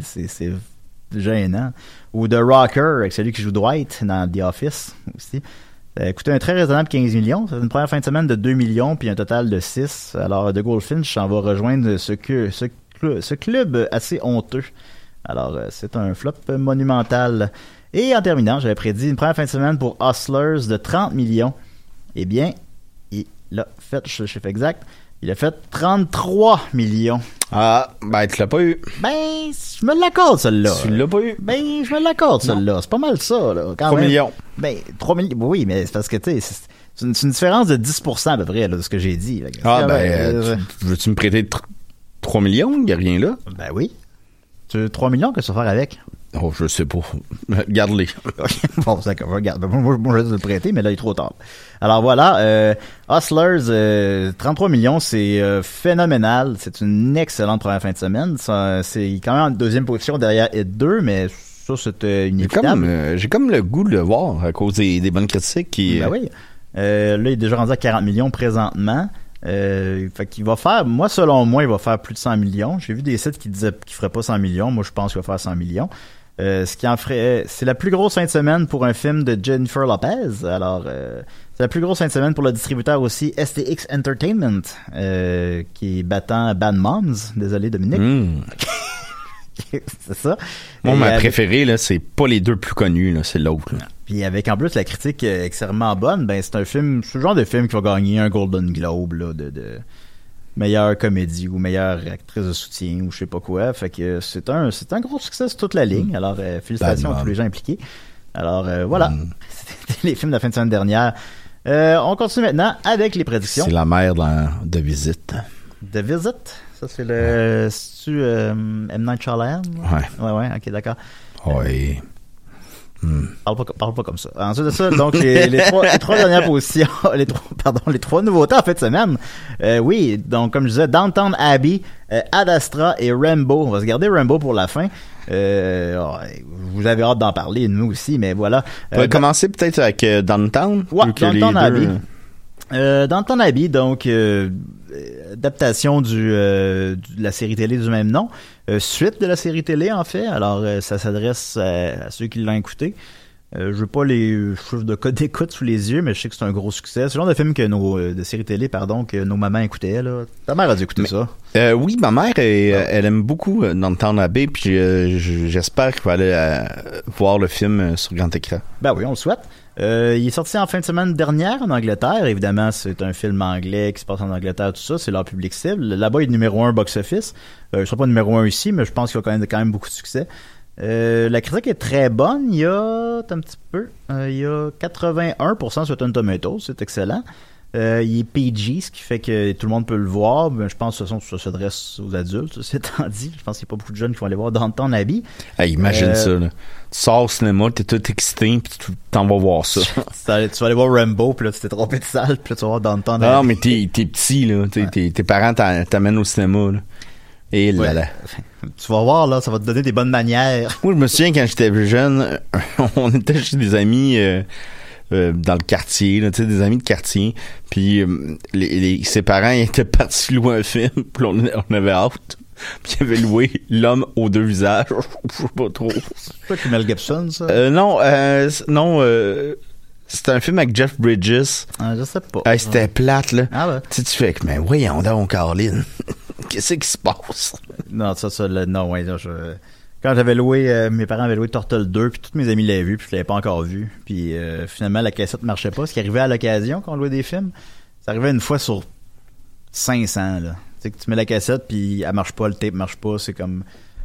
gênant. Ou The Rocker avec celui qui joue Dwight dans The Office aussi. Ça a coûté un très raisonnable 15 millions. C'est une première fin de semaine de 2 millions puis un total de 6. Alors, The Goldfinch s'en va rejoindre ce, que, ce, cl- ce club assez honteux. Alors, euh, c'est un flop monumental. Et en terminant, j'avais prédit une première fin de semaine pour Hustlers de 30 millions. Eh bien, il a fait, je sais chiffre exact, il a fait 33 millions. Ah, ben, tu l'as pas eu. Ben, je me l'accorde, celle-là. Tu l'as pas eu. Ben, je me l'accorde, celle-là. C'est pas mal ça, là. Quand 3 même. millions. Ben, 3 millions. Oui, mais c'est parce que, tu sais, c'est- une, différence de 10% à peu près, là, de ce que j'ai dit. Que Ah, ben, euh, euh, tu- veux-tu me prêter 3 millions? Il a rien là. Ben oui. Tu veux 3 millions, que tu vas faire avec? Oh, je sais pas. Garde-les. bon, d'accord, regarde. Ben, Moi, moi, je vais te le prêter, mais là, il est trop tard. Alors voilà, euh, Hustlers, euh, 33 millions, c'est euh, phénoménal. C'est une excellente première fin de semaine. C'est quand même en deuxième position derrière Hit 2, mais ça, c'était J'ai inévitable. comme, euh, j'ai comme le goût de le voir à cause des, des bonnes critiques qui. Ben oui. Là, il est déjà rendu à 40 millions présentement. Euh, fait qu'il va faire, moi, selon moi, il va faire plus de 100 millions. J'ai vu des sites qui disaient qu'il ferait pas 100 millions. Moi, je pense qu'il va faire 100 millions. Euh, ce qui en ferait, c'est la plus grosse fin de semaine pour un film de Jennifer Lopez. Alors, euh, c'est la plus grosse fin de semaine pour le distributeur aussi STX Entertainment, euh, qui est battant Bad Moms. Désolé, Dominique. Hmm. c'est ça. Moi, Et ma avec- préférée, là, c'est pas les deux plus connus, là, c'est l'autre. là. Puis avec en plus la critique euh, extrêmement bonne, ben c'est un film, c'est le genre de film qui va gagner un Golden Globe là, de, de meilleure comédie ou meilleure actrice de soutien ou je sais pas quoi. Fait que c'est un c'est un gros succès sur toute la ligne. Alors euh, félicitations à tous les gens impliqués. Alors euh, voilà, Mm. c'était les films de la fin de semaine dernière. Euh, on continue maintenant avec les prédictions. C'est la mère de visite. The Visit, ça c'est le c'est-tu, euh, M Night Shyamalan? Ouais. Ouais ouais, ok d'accord. Oui. Parle pas, parle pas comme ça. Ensuite de ça, donc les, les trois, les trois dernières positions, les trois, pardon, les trois nouveautés en fait semaine. Euh, oui, donc comme je disais, Downtown Abbey, euh, Ad Astra et Rambo. On va se garder Rambo pour la fin. Euh, ouais, vous avez hâte d'en parler, nous aussi, mais voilà. On va Euh, commencer peut-être avec euh, Downtown. Ouais, deux- Abbey. Euh, dans ton habit, donc euh, euh, adaptation du, euh, du- de la série télé du même nom, suite de la série télé en fait. Alors ça s'adresse à, à ceux qui l'ont écouté. Je veux pas les chiffres de code d'écoute sous les yeux, mais je sais que c'est un gros succès. C'est le genre de film que nos de série télé, pardon, que nos mamans écoutaient là. Ta mère a dû écouter Mais- ça. Oui, ma mère, elle, elle aime beaucoup Downtown Abbey, puis j'espère qu'elle va aller voir le film sur grand écran. Ben oui, on le souhaite. Euh, il est sorti en fin de semaine dernière en Angleterre. Évidemment, c'est un film anglais qui se passe en Angleterre, tout ça. C'est leur public cible. Là-bas, il est numéro un box-office. Euh, il sera pas numéro un ici, mais je pense qu'il va quand même, quand même beaucoup de succès. Euh, la critique est très bonne. Il y a un petit peu. Euh, il y a 81% sur Rotten Tomatoes. C'est excellent. Euh, il est PG, ce qui fait que tout le monde peut le voir. Mais je pense que façon, ça s'adresse aux adultes. C'est étant dit. Je pense qu'il n'y a pas beaucoup de jeunes qui vont aller voir Downton Abbey. Hey, imagine Euh, ça, là. Tu sors au cinéma, t'es tout excité, puis tu t'en vas voir ça. Tu vas aller- voir Rambo, puis là, tu t'es trompé de salle, puis là, tu vas voir Downton Abbey. non, mais t'es, t'es petit, là. T'es- t'es- tes parents t'a- t'amènent au cinéma, là. Et là, Ouais. là. Tu vas voir, là, ça va te donner des bonnes manières. Moi, je me souviens quand j'étais plus jeune, on était chez des amis euh, euh, dans le quartier, là, des amis de quartier. Puis euh, les, les- ses parents étaient partis louer un film, puis on, on avait hâte. Puis ils avaient loué L'homme aux deux visages. Je sais pas trop. C'est pas Mel Gibson, ça? Euh, non, euh, non, euh, c'était un film avec Jeff Bridges. Ah, je sais pas. Hey, c'était plate, là. Ah ouais. Tu sais, tu fais que, mais voyons donc, Caroline. Qu'est-ce qui se passe? Non, ça, ça, là, non, ouais, là, je... Quand j'avais loué, euh, mes parents avaient loué Turtle 2, puis tous mes amis l'avaient vu, puis je l'avais pas encore vu. Puis euh, finalement, la cassette marchait pas, ce qui arrivait à l'occasion quand on louait des films. Ça arrivait une fois sur 500, là. Tu sais que tu mets la cassette, puis elle marche pas, le tape marche pas, c'est comme...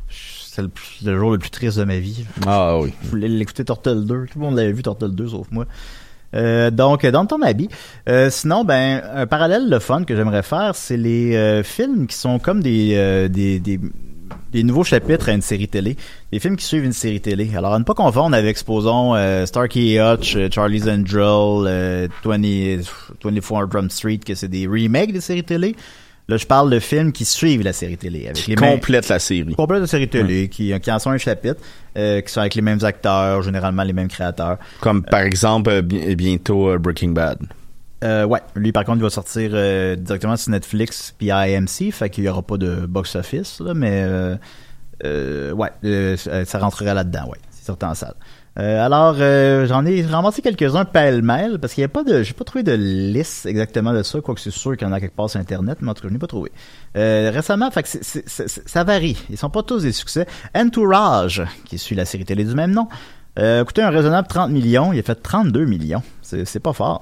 C'est le, le jour le plus triste de ma vie. Ah oui. Je voulais l'écouter Turtle 2. Tout le monde l'avait vu Turtle 2 sauf moi. Euh, donc, dans ton habit. Euh, sinon, ben, un parallèle le fun que j'aimerais faire, c'est les euh, films qui sont comme des, des, des des nouveaux chapitres à une série télé, des films qui suivent une série télé. Alors, à ne pas confondre avec, supposons, euh, Starkey et Hutch, euh, Charlie's Angel, euh, 20, 24 Drum Street, que c'est des remakes des séries télé. Là, je parle de films qui suivent la série télé. Avec Qui les mêmes- complète la série. complète de série télé, qui, qui en sont un chapitre, euh, qui sont avec les mêmes acteurs, généralement les mêmes créateurs. Comme par exemple euh, bi- bientôt Breaking Bad. Euh, ouais, lui par contre il va sortir euh, directement sur Netflix puis AMC, fait qu'il y aura pas de box office là, mais euh, ouais, ça rentrera là-dedans, ouais, c'est certain en salle. Alors j'en ai ramassé quelques-uns pêle-mêle parce qu'il y a pas de, j'ai pas trouvé de liste exactement de ça, quoique c'est sûr qu'il y en a quelque part sur internet, mais en tout cas je n'ai pas trouvé. Récemment, fait que ça varie, ils sont pas tous des succès. Entourage, qui suit la série télé du même nom, a coûté un raisonnable 30 millions, il a fait 32 millions, c'est pas fort.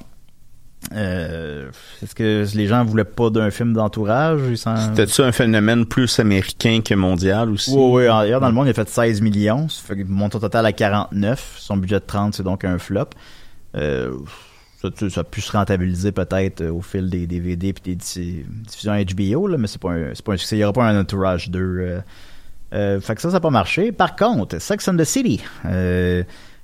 Euh, Est-ce que les gens voulaient pas d'un film d'entourage? C'était-tu un phénomène plus américain que mondial aussi? Oui, oui. Ailleurs dans le monde, il a fait 16 millions. Ça fait au total à 49. Son budget de 30, c'est donc un flop. Euh, ça, ça a pu se rentabiliser peut-être euh, au fil des DVD puis des di- diffusions HBO, là, mais c'est pas un, pas un succès. Il n'y aura pas un Entourage 2. Euh, euh, fait que ça, ça n'a pas marché. Par contre, Sex and the City,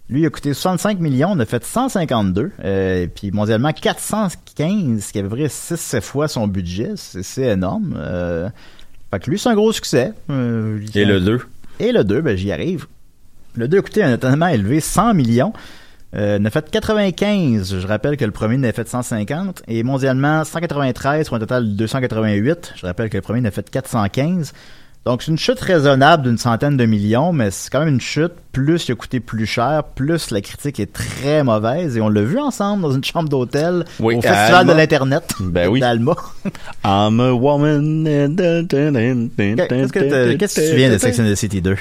lui, il a coûté 65 millions, on a fait 152, euh, puis mondialement 415, ce qui est à peu près 6 fois son budget. C'est énorme. Euh, fait que lui, c'est un gros succès. Euh, Et le 2? et le 2, ben, j'y arrive. Le 2 a coûté un étonnement élevé 100 millions. Euh, en a fait 95. Je rappelle que le premier en a fait 150. Et mondialement, 193 pour un total de 288. Je rappelle que le premier en a fait 415. Donc, c'est une chute raisonnable d'une centaine de millions, mais c'est quand même une chute. Plus il a coûté plus cher, plus la critique est très mauvaise. Et on l'a vu ensemble dans une chambre d'hôtel Oui, au Festival Alma. de l'Internet Ben oui. d'Alma. I'm a woman. Qu'est-ce que t'as- qu'est-ce que tu te souviens de Sex and the City 2?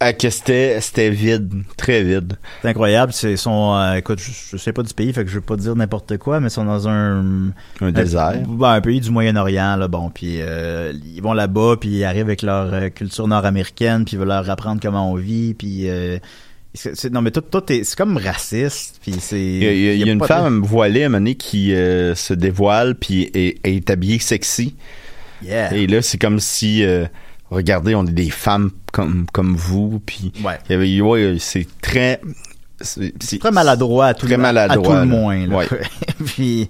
Ah, que c'était, c'était vide. Très vide. C'est incroyable. C'est ils sont, euh, écoute, je, je sais pas du pays, fait que je veux pas dire n'importe quoi, mais ils sont dans un Un désert. ben, un pays du Moyen-Orient là. Bon, puis euh, ils vont là-bas, puis ils arrivent avec leur euh, culture nord-américaine, puis ils veulent leur apprendre comment on vit, puis c'est, non mais tout, tout est, c'est comme raciste, puis c'est. Il y a, il y a- il y a une de- femme voilée à un moment donné qui se dévoile puis est, est habillée sexy. Yeah. Et là, c'est comme si, regardez, on est des femmes comme comme vous. Puis Ouais. ouais, c'est très, c'est c'est- très maladroit à tout, Très le, maladroit, à tout le moins. Là. Ouais. puis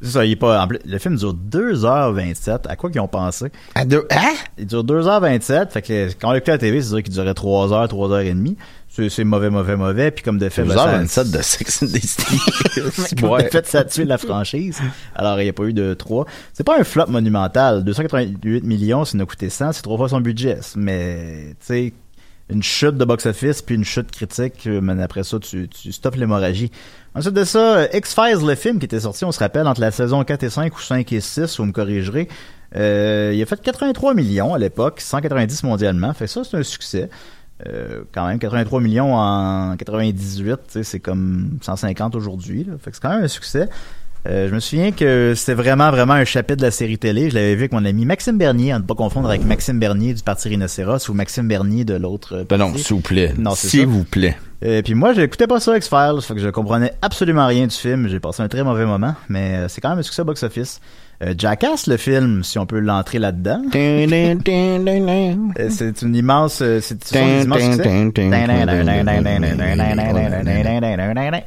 c'est ça, il est pas. en plus, le film dure 2h27. À quoi qu'ils ont pensé? À deux- hein? Il dure 2h27, fait que quand on l'écoutait à la TV, c'est dire qu'il durait 3h, 3h30. C'est, mauvais, mauvais, mauvais. Puis comme de fait, ben, ça- 2h27 de Sex and the City. comme Ouais. de fait, ça a tué la franchise. Alors, il n'y a pas eu de 3. C'est pas un flop monumental. 288 millions, ça nous a coûté 100, c'est trois fois son budget. Mais, tu sais, une chute de box-office puis une chute critique, euh, mais après ça, tu, tu stoppes l'hémorragie. Ensuite de ça, euh, X-Files, le film qui était sorti, on se rappelle, entre la saison 4 et 5 ou 5 et 6, vous me corrigerez, euh, il a fait 83 millions à l'époque, 190 mondialement. Fait que ça, c'est un succès. Euh, quand même, 83 millions en 98, tu sais, c'est comme 150 aujourd'hui. Fait que c'est quand même un succès. Euh, je me souviens que c'était vraiment, vraiment un chapitre de la série télé. Je l'avais vu avec mon ami Maxime Bernier, à ne pas confondre avec Maxime Bernier du Parti Rhinocéros ou Maxime Bernier de l'autre euh, Ben non, s'il vous plaît. Non, S'il vous plaît. Et puis moi, j'écoutais pas ça X-Files, fait que je comprenais absolument rien du film. J'ai passé un très mauvais moment, mais c'est quand même un succès box-office. Euh, Jackass, le film, si on peut l'entrer là-dedans, euh, c'est une immense... euh, C'est immenses succès.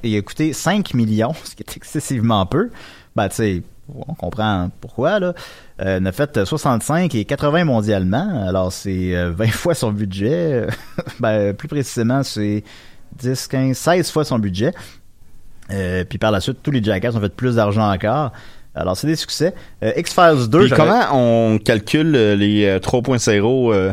Il a coûté 5 millions, ce qui est excessivement peu. Ben, tu sais, on comprend pourquoi, là. Euh, a fait 65 et 80 mondialement. Alors, c'est euh, 20 fois son budget. ben, plus précisément, c'est 10, 15, 16 fois son budget. Puis par la suite, tous les Jackass ont fait plus d'argent encore. Alors, c'est des succès. Euh, X-Files 2, Puis j'aurais- comment on calcule euh, les euh, 3.0 euh,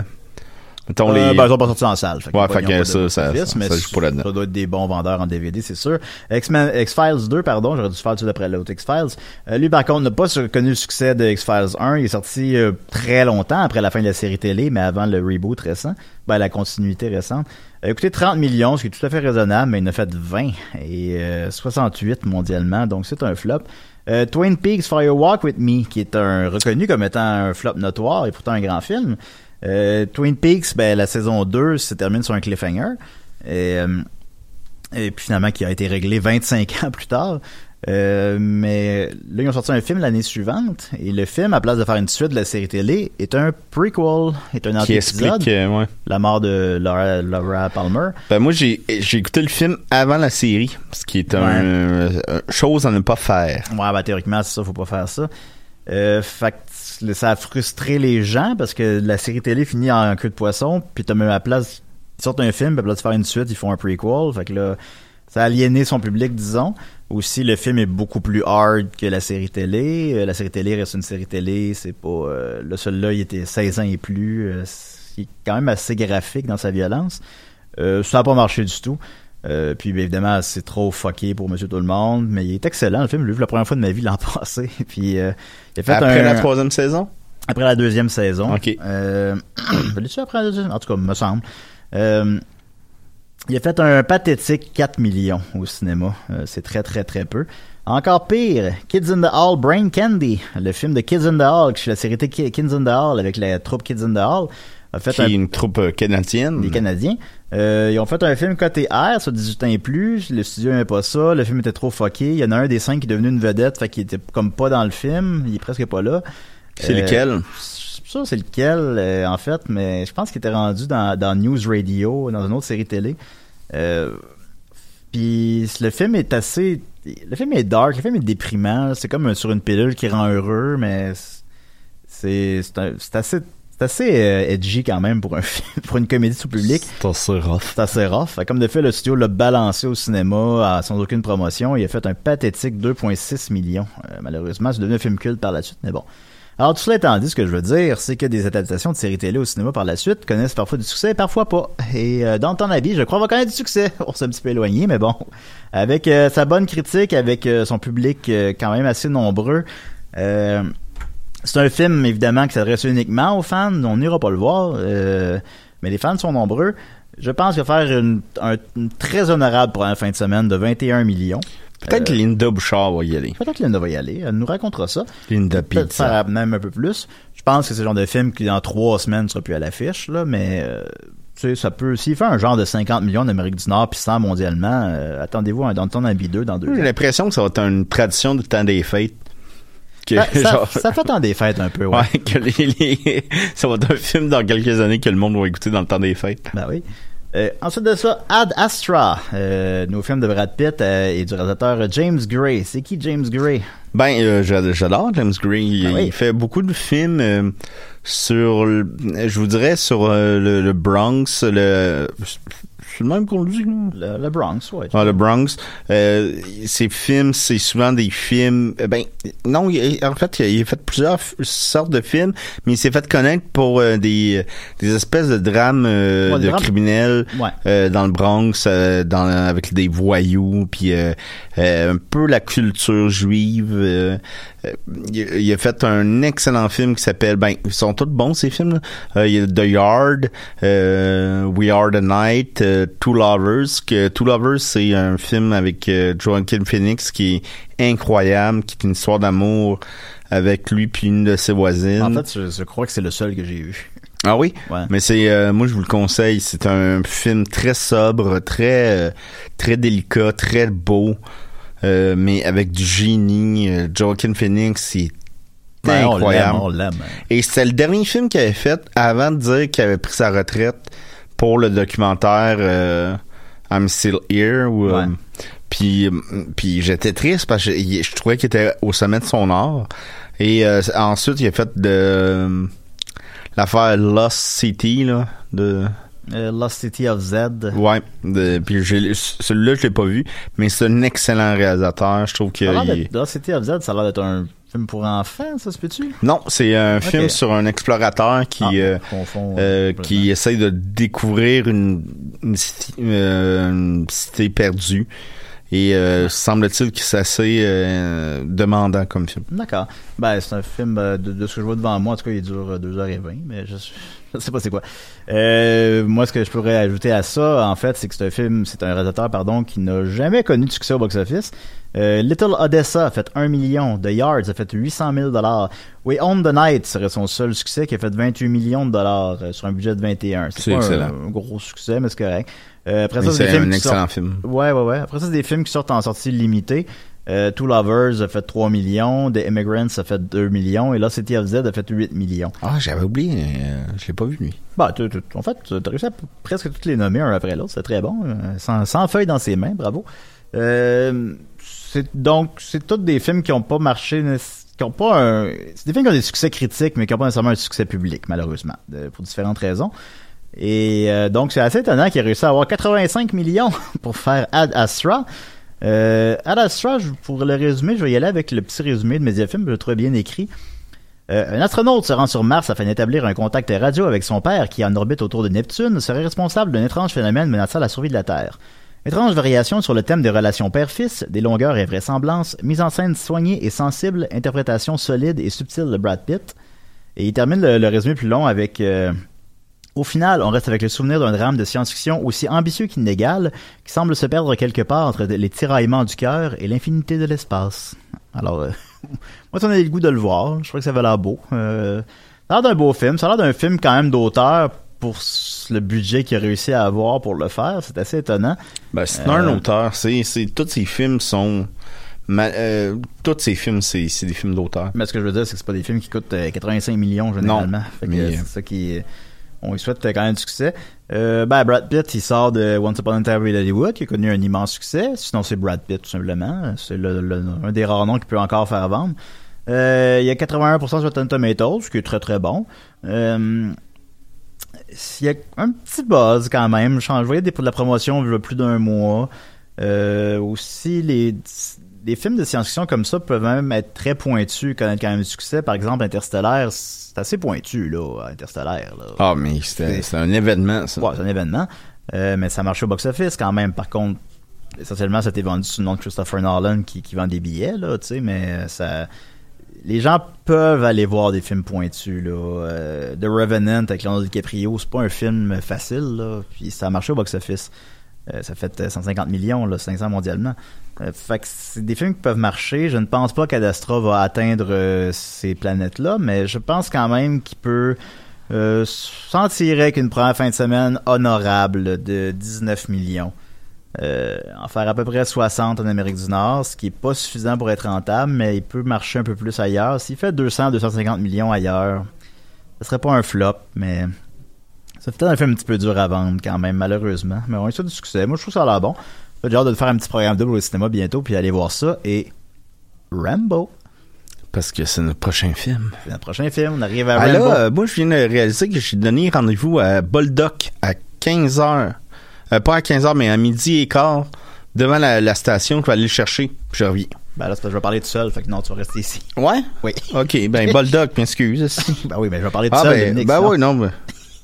mettons Euh, les ben, ils sont pas sortis en salle. Fait Ouais, fait ont que ça, ça- ça- mais ça joue pas là-dedans. Ça doit être des bons vendeurs en DVD, c'est sûr. X-Files 2, pardon, j'aurais dû faire tout d'après l'autre. X-Files. Lui, par contre, n'a pas connu le succès de X-Files 1. Il est sorti très longtemps après la fin de la série télé, mais avant le reboot récent. Ben, la continuité récente. Euh, écoutez, 30 millions, ce qui est tout à fait raisonnable, mais il en a fait 20 et euh, 68 mondialement, donc c'est un flop. Euh, Twin Peaks Fire Walk With Me, qui est un reconnu comme étant un flop notoire et pourtant un grand film. Euh, Twin Peaks, ben, la saison 2 se termine sur un cliffhanger. Et, euh, et puis finalement, qui a été réglé 25 ans plus tard. Euh, mais là, ils ont sorti un film l'année suivante, et le film, à place de faire une suite de la série télé, est un prequel, est un Qui explique, euh, ouais. la mort de Laura, Laura Palmer. Ben moi j'ai j'ai écouté le film avant la série, ce qui est un, euh, chose à ne pas faire. Ouais, ben, théoriquement, c'est ça, faut pas faire ça. Euh, fait que ça a frustré les gens parce que la série télé finit en queue de poisson, puis t'as même à la place, ils sortent un film, puis à la place de faire une suite, ils font un prequel. Fait que là, ça a aliéné son public, disons. Aussi, le film est beaucoup plus hard que la série télé. Euh, la série télé reste une série télé, c'est pas... euh, le seul-là, il était 16 ans et plus. Euh, il est quand même assez graphique dans sa violence. Euh, ça a pas marché du tout. Puis bien évidemment, c'est trop fucké pour Monsieur Tout-le-Monde, mais il est excellent le film. Je l'ai vu la première fois de ma vie l'an passé. puis il a fait Après un- la troisième saison? après la deuxième saison. Ok. Euh, l'ai-tu après la deuxième? En tout cas, me semble. Euh, il a fait un pathétique 4 millions au cinéma. Euh, c'est très, très, très peu. Encore pire, Kids in the Hall, Brain Candy, le film de Kids in the Hall, qui est la série Ki- Kids in the Hall avec la troupe Kids in the Hall, a fait Qui un est une troupe euh, canadienne. des Canadiens. Euh, ils ont fait un film côté R sur 18 ans et plus. Le studio n'aimait pas ça. Le film était trop fucké. Il y en a un des cinq qui est devenu une vedette, fait qu'il était comme pas dans le film. Il est presque pas là. C'est Euh, lequel? Pas sûr c'est lequel, euh, en fait, mais je pense qu'il était rendu dans, dans News Radio, dans une autre série télé. Euh, puis le film est assez... Le film est dark, le film est déprimant. C'est comme sur une pilule qui rend heureux, mais c'est assez... C'est assez euh, edgy quand même pour un film, pour une comédie sous public. C'est assez rough. C'est assez rough. Comme de fait, le studio l'a balancé au cinéma à- sans aucune promotion. Il a fait un pathétique 2,6 millions. Euh, malheureusement, c'est devenu un film culte par la suite, mais bon. Alors, tout cela étant dit, ce que je veux dire, c'est que des adaptations de séries télé au cinéma par la suite connaissent parfois du succès et parfois pas. Et euh, dans ton avis, je crois va connaître du succès. On s'est un petit peu éloigné, mais bon. Avec euh, sa bonne critique, avec euh, son public quand même assez nombreux, c'est un film, évidemment, qui s'adresse uniquement aux fans. On n'ira pas le voir, mais les fans sont nombreux. Je pense que faire un- très honorable pour la fin de semaine de 21 millions. Peut-être Euh, Linda Bouchard va y aller. Peut-être Linda va y aller. Elle nous racontera ça. Linda Peut-être Pizza. même un peu plus. Je pense que c'est le genre de film qui, dans trois semaines, sera plus à l'affiche, là, mais, euh, tu sais, ça peut, s'il fait un genre de 50 millions d'Amérique du Nord puis 100 mondialement, euh, attendez-vous un Downton Abbey 2 dans deux J'ai l'impression que ça va être une tradition du temps des fêtes. Que, Ça, ça- genre- ça fait tant des fêtes un peu, ouais. Ouais, que les, les- ça va être un film dans quelques années que le monde va écouter dans le temps des fêtes. Ben oui. Euh, ensuite de ça, Ad Astra, euh, nos films de Brad Pitt euh, et du réalisateur James Gray. C'est qui James Gray? Ben, euh, j'a- j'adore James Gray. Il, Ah oui. il fait beaucoup de films sur, le- je vous dirais, sur le, le Bronx, le... C'est le même qu'on le dit, là? Le, le Bronx, ouais. Ah, le Bronx. Euh, ses films, c'est souvent des films. euh, Ben, non, il- en fait, il a, fait plusieurs sortes de films, mais il s'est fait connaître pour euh, des, des espèces de drames euh, Ouais, de criminels Ouais. euh, dans le Bronx, euh, dans, avec des voyous, puis un peu la culture juive. Euh, il, a- il a fait un excellent film qui s'appelle, ben, ils sont tous bons ces films. là. Euh, il y a The Yard, euh, We Are the Night, Two Lovers. Que Two Lovers, c'est un film avec Joaquin Phoenix qui est incroyable, qui est une histoire d'amour avec lui puis une de ses voisines. En fait, je, je crois que c'est le seul que j'ai vu. Ah oui? Ouais. Mais c'est euh, moi je vous le conseille, c'est un film très sobre, très euh, très délicat, très beau, euh, mais avec du génie. Euh, Joaquin Phoenix, c'est Ben, incroyable. on l'aime. Et c'est le dernier film qu'il avait fait avant de dire qu'il avait pris sa retraite pour le documentaire euh, I'm Still Here. Ouais. puis, puis j'étais triste parce que je, je trouvais qu'il était au sommet de son art. Et euh, ensuite, il a fait de l'affaire Lost City là, de Euh, Lost City of Z. ouais. De, puis celui-là, je l'ai pas vu, mais c'est un excellent réalisateur. Je trouve que il- Lost City of Z, ça a l'air d'être un film pour enfants, ça se peut-tu? non, c'est un film sur un explorateur qui Ah, euh, je confonds, euh, qui essaye de découvrir une, une, cité, euh, une cité perdue. Et euh, semble-t-il que c'est assez euh, demandant comme film. D'accord. Ben, c'est un film euh, de, de ce que je vois devant moi. En tout cas, il dure euh, 2h20, mais je, je sais pas c'est quoi. Euh, moi, ce que je pourrais ajouter à ça, en fait, c'est que c'est un film, c'est un réalisateur, pardon, qui n'a jamais connu de succès au box-office. Euh, Little Odessa a fait 1 million. The Yards a fait 800 000 dollars. We Own the Night serait son seul succès, qui a fait 28 millions de dollars euh, sur un budget de 21. C'est pas un- excellent. Un, gros succès, mais c'est correct. Euh, après Mais ça, c'est des c'est films un qui excellent sortent- film. Ouais, ouais, ouais. Après ça, c'est des films qui sortent en sortie limitée. Two Lovers a fait 3 millions, The Immigrants a fait 2 millions, et là, City of Z a fait 8 millions. Ah, j'avais oublié, je l'ai pas vu, lui. Bah, en fait, t'as réussi à presque toutes les nommer un après l'autre, c'est très bon. Sans, sans feuille dans ses mains, bravo. Euh, c'est donc c'est tous des films qui ont pas marché, qui ont pas un, c'est des films qui ont des succès critiques, mais qui ont pas nécessairement un succès public, malheureusement, pour différentes raisons. Et euh, donc c'est assez étonnant qu'il ait réussi à avoir 85 millions pour faire Ad Astra. Euh, Ad Astra, pour le résumer, je vais y aller avec le petit résumé de Mediafilm, je le trouve bien écrit. Euh, un astronaute se rend sur Mars afin d'établir un contact radio avec son père qui, en orbite autour de Neptune, serait responsable d'un étrange phénomène menaçant la survie de la Terre. Étrange variation sur le thème des relations père-fils, des longueurs et vraisemblances, mise en scène soignée et sensible, interprétation solide et subtile de Brad Pitt. Et il termine le, résumé plus long avec... euh, au final, on reste avec le souvenir d'un drame de science-fiction aussi ambitieux qu'inégal, qui semble se perdre quelque part entre les tiraillements du cœur et l'infinité de l'espace. Alors, euh, moi, ça eu le goût de le voir. Je crois que ça avait l'air beau. Euh, ça a l'air d'un beau film. Ça a l'air d'un film quand même d'auteur pour le budget qu'il a réussi à avoir pour le faire. C'est assez étonnant. Ben, c'est un Euh, auteur. C'est, c'est, tous ces films sont. ma- euh, tous ces films, c'est, c'est des films d'auteur. Mais ce que je veux dire, c'est que c'est pas des films qui coûtent euh, 85 millions généralement. Euh, c'est ça qui. On lui souhaite euh, quand même du succès. Euh, ben, Brad Pitt, il sort de Once Upon a Time in Hollywood, qui a connu un immense succès. Sinon, c'est Brad Pitt, tout simplement. C'est le, le- un des rares noms qui peut encore faire vendre. Euh, il y a 81% sur Rotten Tomatoes, ce qui est très très bon. Euh, il y a un petit buzz quand même. Je voyais des de la promotion il y a plus d'un mois. Euh, aussi, les, les films de science-fiction comme ça peuvent même être très pointus, connaître quand même du succès. Par exemple, Interstellar, c'est assez pointu, là, Interstellar. Là. Ah, mais c'est un événement, ça. Ouais, c'est un événement. Euh, mais ça marche au box-office quand même. Par contre, essentiellement, ça a été vendu sous le nom de Christopher Nolan qui, qui vend des billets, là, tu sais, mais ça. Les gens peuvent aller voir des films pointus, là. Euh, The Revenant avec Leonardo DiCaprio, c'est pas un film facile, là. Puis ça a marché au box-office. Euh, ça fait euh, 150 millions, là, 500 mondialement. Euh, fait que c'est des films qui peuvent marcher. Je ne pense pas qu'Adastra va atteindre euh, ces planètes-là, mais je pense quand même qu'il peut euh, s'en tirer avec une première fin de semaine honorable de 19 millions. Euh, en faire à peu près 60 en Amérique du Nord, ce qui est pas suffisant pour être rentable, mais il peut marcher un peu plus ailleurs. S'il fait 200-250 millions ailleurs, ce serait pas un flop, mais ça fait peut-être un film un petit peu dur à vendre quand même, malheureusement. Mais on est sûr du succès. Moi, je trouve ça a l'air bon. J'ai hâte de faire un petit programme double au cinéma bientôt, puis aller voir ça. Et Rambo, Parce que c'est notre prochain film. c'est notre prochain film. On arrive à Ah Rambo. là, euh, moi, je viens de réaliser que j'ai donné rendez-vous à Boldoc à 15h. Euh, pas à 15h, mais à midi et quart, devant la, la station. Je vais aller le chercher, puis je reviens. Ben là, c'est parce que je vais parler tout seul, fait que non, tu vas rester ici. Ouais? Oui. OK, ben Boldoc, m'excuse. ben oui, ben je vais parler tout Ah, seul. ben, Dominique, ben ouais, non, ben,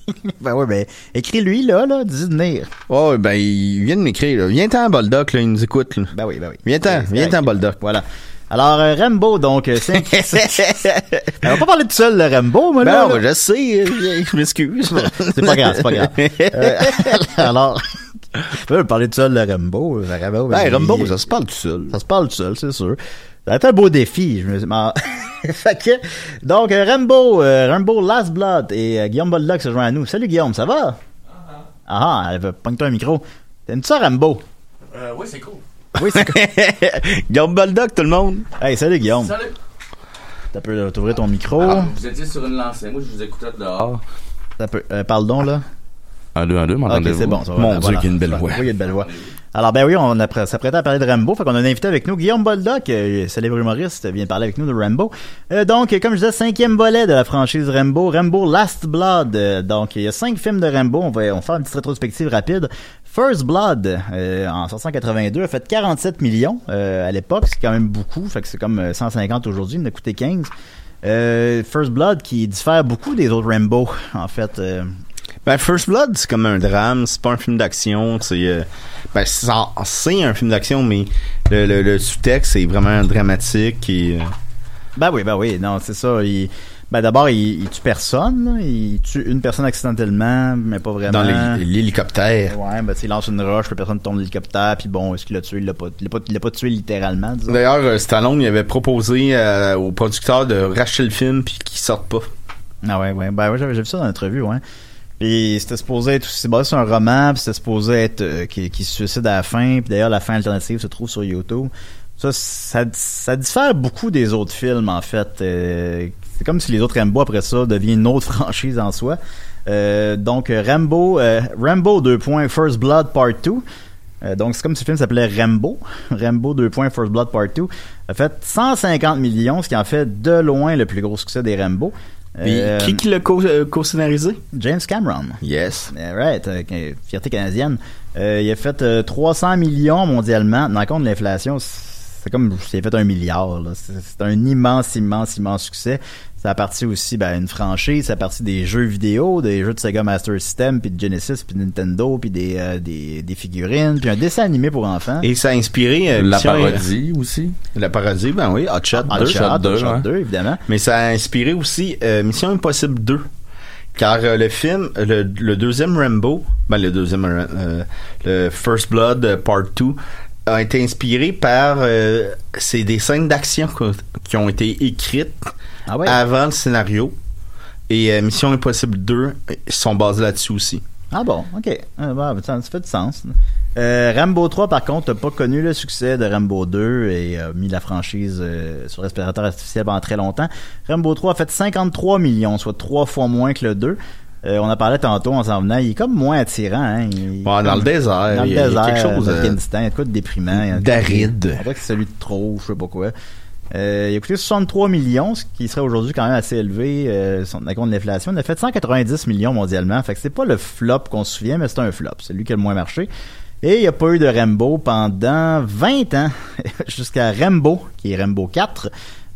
Ben oui, ben écris-lui là, là, dis de venir. ouais, ben, il vient de m'écrire, là. Viens-t'en, Boldoc, là, il nous écoute, là. Ben oui, ben oui. Viens-t'en, viens-t'en. Boldoc. Voilà. Alors, euh, Rambo, donc, euh. Ben, on va pas parler tout seul de Rambo, moi, là. Ben, là. je sais, euh, je m'excuse. C'est pas grave, c'est pas grave. Euh, alors, on peut parler tout seul de Rambo. Rambo, Ben, Rambo, ça se parle tout seul. Ça se parle tout seul, c'est sûr. Ça un beau défi. Je me suis... m'en- fait que, donc, euh, Rambo, euh, Rambo Last Blood et euh, Guillaume Boldoc se joint à nous. Salut Guillaume, ça va? Ah ah, elle veut pogne-toi un micro. T'aimes-tu ça, Rambo? Euh, oui, c'est cool. Oui, c'est cool. Guillaume Boldoc, tout le monde. Hey, salut Guillaume. Salut. T'as peu t'ouvrir ton micro. Ah, vous étiez sur une lancée. Moi, je vous écoutais de dehors. T'as peu, euh, parle donc, là. Un, deux, un, deux, Ok, m'entendez-vous? c'est bon. ça va, Mon Dieu, voilà. qu'il y a une belle voix. Oui, il y a une belle voix. Alors, ben oui, on s'apprêtait à parler de Rambo. Fait qu'on a un invité avec nous, Guillaume Boldoc, euh, célèbre humoriste, vient parler avec nous de Rambo. Euh, donc, comme je disais, cinquième volet de la franchise Rambo, Rambo Last Blood. Euh, donc, il y a cinq films de Rambo. On va, on faire une petite rétrospective rapide. First Blood, en 1982, a fait 47 millions à l'époque, c'est quand même beaucoup. Fait que c'est comme euh, 150 aujourd'hui, il a coûté 15. Euh, First Blood qui diffère beaucoup des autres Rambo, en fait. Ben, First Blood, c'est comme un drame, c'est pas un film d'action, c'est, euh, ben, c'est un film d'action, mais le, le, le sous-texte, c'est vraiment dramatique et, euh, Ben oui, ben oui, non, c'est ça. Il, ben d'abord, il, il tue personne. là. Il tue une personne accidentellement, mais pas vraiment. dans l'hélicoptère. Ouais, ben il lance une roche, puis personne tombe l'hélicoptère, puis bon, est-ce qu'il l'a tué? Il l'a pas, il l'a pas, l'a tué littéralement. D'ailleurs, euh, Stallone, il avait proposé euh, au producteur de racheter le film puis qu'il sorte pas. Ah ouais, ouais. Ben ouais, j'avais vu ça dans l'entrevue, ouais. Puis c'était supposé être, c'est basé sur un roman, puis c'était supposé être euh, qui, qui se suicide à la fin, puis d'ailleurs la fin alternative se trouve sur YouTube. Ça, ça, ça diffère beaucoup des autres films, en fait. Euh, c'est comme si les autres Rambo, après ça, deviennent une autre franchise en soi. Euh, donc, Rambo, euh, Rambo 2. First Blood Part 2. Euh, donc, c'est comme si le film s'appelait Rambo. Rambo 2. First Blood Part 2. A fait 150 millions, ce qui en fait de loin le plus gros succès des Rambo. Euh, qui qui l'a co- euh, co-scénarisé? James Cameron. Yes. Right, euh, fierté canadienne. Euh, il a fait euh, 300 millions mondialement. Dans le compte de l'inflation, c'est comme s'il a fait un milliard. c'est un immense, immense, immense succès. Ça a parti aussi ben, une franchise, ça a parti des jeux vidéo, des jeux de Sega Master System, puis de Genesis, puis de Nintendo, puis des, euh, des, des figurines, puis un dessin animé pour enfants. Et ça a inspiré... euh, La Mission- parodie aussi. La parodie, ben oui, Hot Shot Hot 2. Shot, Shot 2, Hot Shot ouais. 2, évidemment. Mais ça a inspiré aussi euh, Mission Impossible 2. Car euh, le film, le, le deuxième Rambo, ben le deuxième, euh, le First Blood euh, Part 2, a été inspiré par euh, c'est des scènes d'action qui ont été écrites Ah ouais? avant le scénario. Et euh, Mission Impossible 2 euh, sont basés là-dessus aussi. Ah bon, ok. Ah, bah, ça, ça fait du sens. Euh, Rambo 3, par contre, n'a pas connu le succès de Rambo 2 et a mis la franchise euh, sur respirateur artificiel pendant très longtemps. Rambo 3 a fait 53 millions, soit trois fois moins que le 2. Euh, on en parlait tantôt en s'en venant. Il est comme moins attirant. Hein? Il dans comme- le désert, Dans le il y a- y quelque chose, euh, Afghanistan. Il y a de quoi de déprimant. D'aride. On dirait que c'est celui de trop, je sais pas quoi. Euh, il a coûté 63 millions, ce qui serait aujourd'hui quand même assez élevé euh, à compte de l'inflation. Il a fait 190 millions mondialement. Fait que c'est pas le flop qu'on se souvient, mais c'est un flop. C'est lui qui a le moins marché. Et il n'y a pas eu de Rambo pendant 20 ans, jusqu'à Rambo, qui est Rambo 4,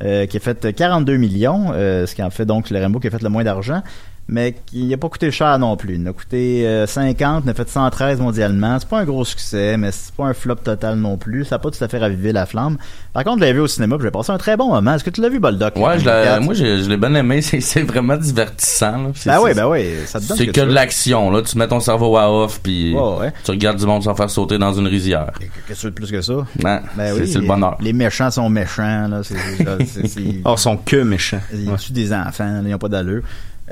euh, qui a fait 42 millions, euh, ce qui en fait donc le Rambo qui a fait le moins d'argent, mais qui n'a pas coûté cher non plus. Il a coûté euh, 50, il a fait 113 mondialement. C'est pas un gros succès, mais c'est pas un flop total non plus. Ça n'a pas tout à fait ravivé la flamme. Par contre, je l'ai vu au cinéma, puis j'ai passé un très bon moment. Est-ce que tu l'as vu, Boldoc? Ouais, je Rambo l'ai- 4? moi, je l'ai bien aimé. C'est c'est vraiment divertissant. là. C'est- Ben oui, ben oui, ça te donne C'est ce que de l'action, là. Tu mets ton cerveau à off, puis Ouais, ouais. tu regardes du monde s'en faire sauter dans une rizière. Qu'est-ce que tu veux de plus que ça? Ben c'est oui, c'est le bonheur. Les méchants sont méchants, là. C'est, c'est, c'est- c'est- Oh, ils sont que méchants. Ils tuent des enfants, là, ils n'ont pas d'allure.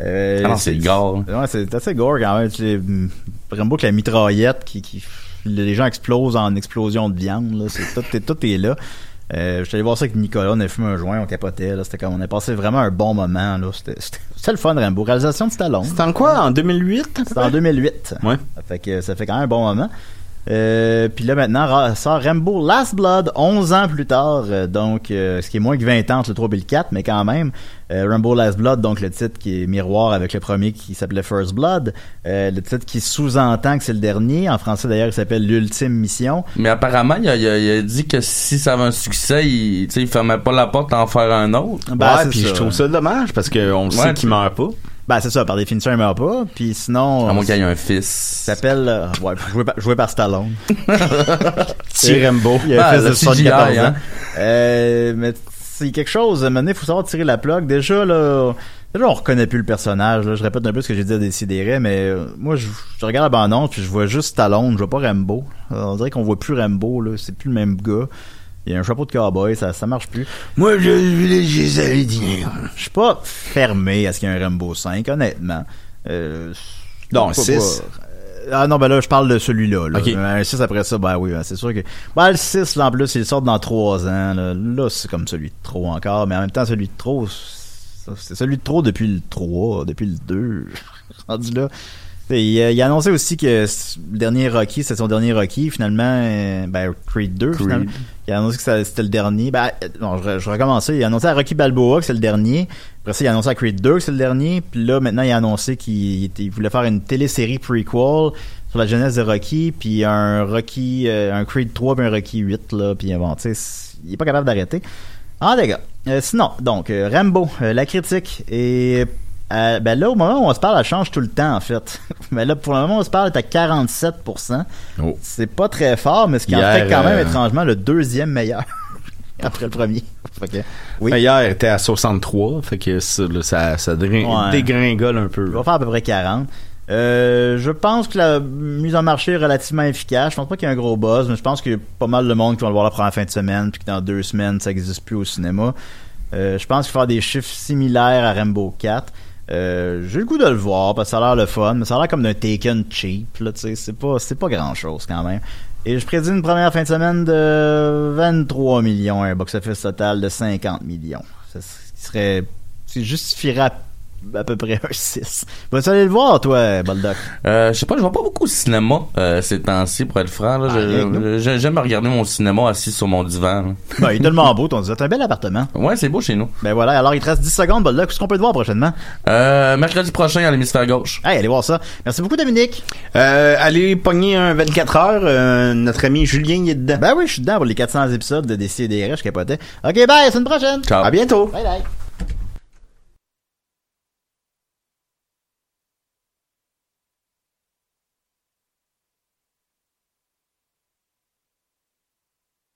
Euh, Ah c'est gore. Ouais, c'est assez gore quand même. Tu sais, Rambo avec la mitraillette qui, qui les gens explosent en explosion de viande. Là. C'est, tout, est, tout est là. Euh, je suis allé voir ça avec Nicolas, on a fumé un joint, on capotait. Là. C'était comme, on a passé vraiment un bon moment. Là. C'était, c'était, c'était le fun, Rambo. Réalisation de Stallone. C'était en quoi? En 2008? C'était en 2008. Ouais. Ça fait que ça fait quand même un bon moment. Euh, puis là maintenant sort Rambo Last Blood 11 ans plus tard euh, donc euh, ce qui est moins que 20 ans entre le 3 et le 4 mais quand même Euh, Rambo Last Blood donc le titre qui est miroir avec le premier qui s'appelait First Blood Euh, le titre qui sous-entend que c'est le dernier en français d'ailleurs il s'appelle l'ultime mission Mais apparemment, il a, il a- il a dit que si ça avait un succès, il, tu sais, il fermait pas la porte à en faire un autre. Ben, ouais, c'est puis ça. je trouve ça dommage parce qu'on sait Ouais, qu'il meurt pas. Ben c'est ça par définition il meurt pas puis sinon À moins il qu'il y ait un fils. s'appelle euh, ouais, joué, par, joué par Stallone Petit Rambo. Il y a Ah, un fils le de 74 CGI, ans. hein. Euh, mais c'est quelque chose. À un moment donné, il faut savoir tirer la plug. Déjà, là, déjà, on reconnaît plus le personnage. Là. Je répète un peu ce que j'ai dit à Décideret, mais euh, moi, je, je regarde la bande puis je vois juste Stallone. Je vois pas Rambo. Euh, on dirait qu'on voit plus Rambo. Là. C'est plus le même gars. Il y a un chapeau de cowboy, ça, ça marche plus. Moi, je voulais juste aller dîner. Je suis pas fermé à ce qu'il y ait un Rambo 5, honnêtement. Euh, Non, pourquoi six. pas. Euh, Ah non, ben là, je parle de celui-là. Là. Un 6 après ça, ben oui, ben, c'est sûr que... Ben le 6, là, en plus, il sort dans 3 ans. Là, Là, c'est comme celui de trop encore, mais en même temps, celui de trop, c'est c'est celui de trop depuis le 3, depuis le 2. Rendu là. Il a, il a annoncé aussi que le dernier Rocky, c'était son dernier Rocky. Finalement, euh, ben, Creed 2, finalement. Il a annoncé que c'était le dernier. Ben, euh, non, je, je recommence. Il a annoncé à Rocky Balboa que c'est le dernier. Après ça, il a annoncé à Creed 2 que c'est le dernier. Puis là, maintenant, il a annoncé qu'il il voulait faire une télésérie prequel sur la jeunesse de Rocky, puis un Rocky, euh, un Creed 3, puis un Rocky 8, là. Puis bon, tu sais, il est pas capable d'arrêter. Ah, les gars. Euh, sinon, donc, Rambo, euh, la critique. Et euh, ben là, au moment où on se parle, elle change tout le temps, en fait. mais là, pour le moment, où on se parle, elle est à 47%. Oh. C'est pas très fort, mais ce qui en fait quand même euh, étrangement le deuxième meilleur après le premier. Que, oui. Hier, était à 63, fait que ça, là, ça, ça dégrin- Ouais. dégringole un peu. Il va faire à peu près 40. Euh, je pense que la mise en marché est relativement efficace. Je pense pas qu'il y ait un gros buzz, mais je pense qu'il y a pas mal de monde qui va le voir la première fin de semaine, puis que dans deux semaines, ça existe plus au cinéma. Je pense qu'il va faire des chiffres similaires à Rambo 4. Euh, j'ai le goût de le voir parce que ça a l'air le fun, mais ça a l'air comme d'un Taken cheap, là, tu sais, c'est pas, c'est pas grand chose quand même. Et je prédis une première fin de semaine de 23 millions, un box-office total de 50 millions. Ça serait... Ça justifierait à, peu près un 6. Vas-tu aller le voir, toi, Boldoc? Euh, je sais pas, je vois pas beaucoup au cinéma euh, ces temps-ci, pour être franc. Là. Ah, Je- J'aime regarder mon cinéma assis sur mon divan. là. Ben, il est tellement beau, ton C'est un bel appartement. Ouais, c'est beau chez nous. Ben voilà, alors il te reste 10 secondes, Boldoc. Qu'est-ce qu'on peut te voir prochainement? Euh, mercredi prochain à l'hémisphère gauche. Hey, allez voir ça. Merci beaucoup, Dominique. Euh, allez pogner un 24 heures. euh, notre ami Julien il est dedans. Ben oui, je suis dedans pour les 400 épisodes de des je capotais. Ok, bye, à la semaine prochaine. Ciao. À bientôt. Bye bye.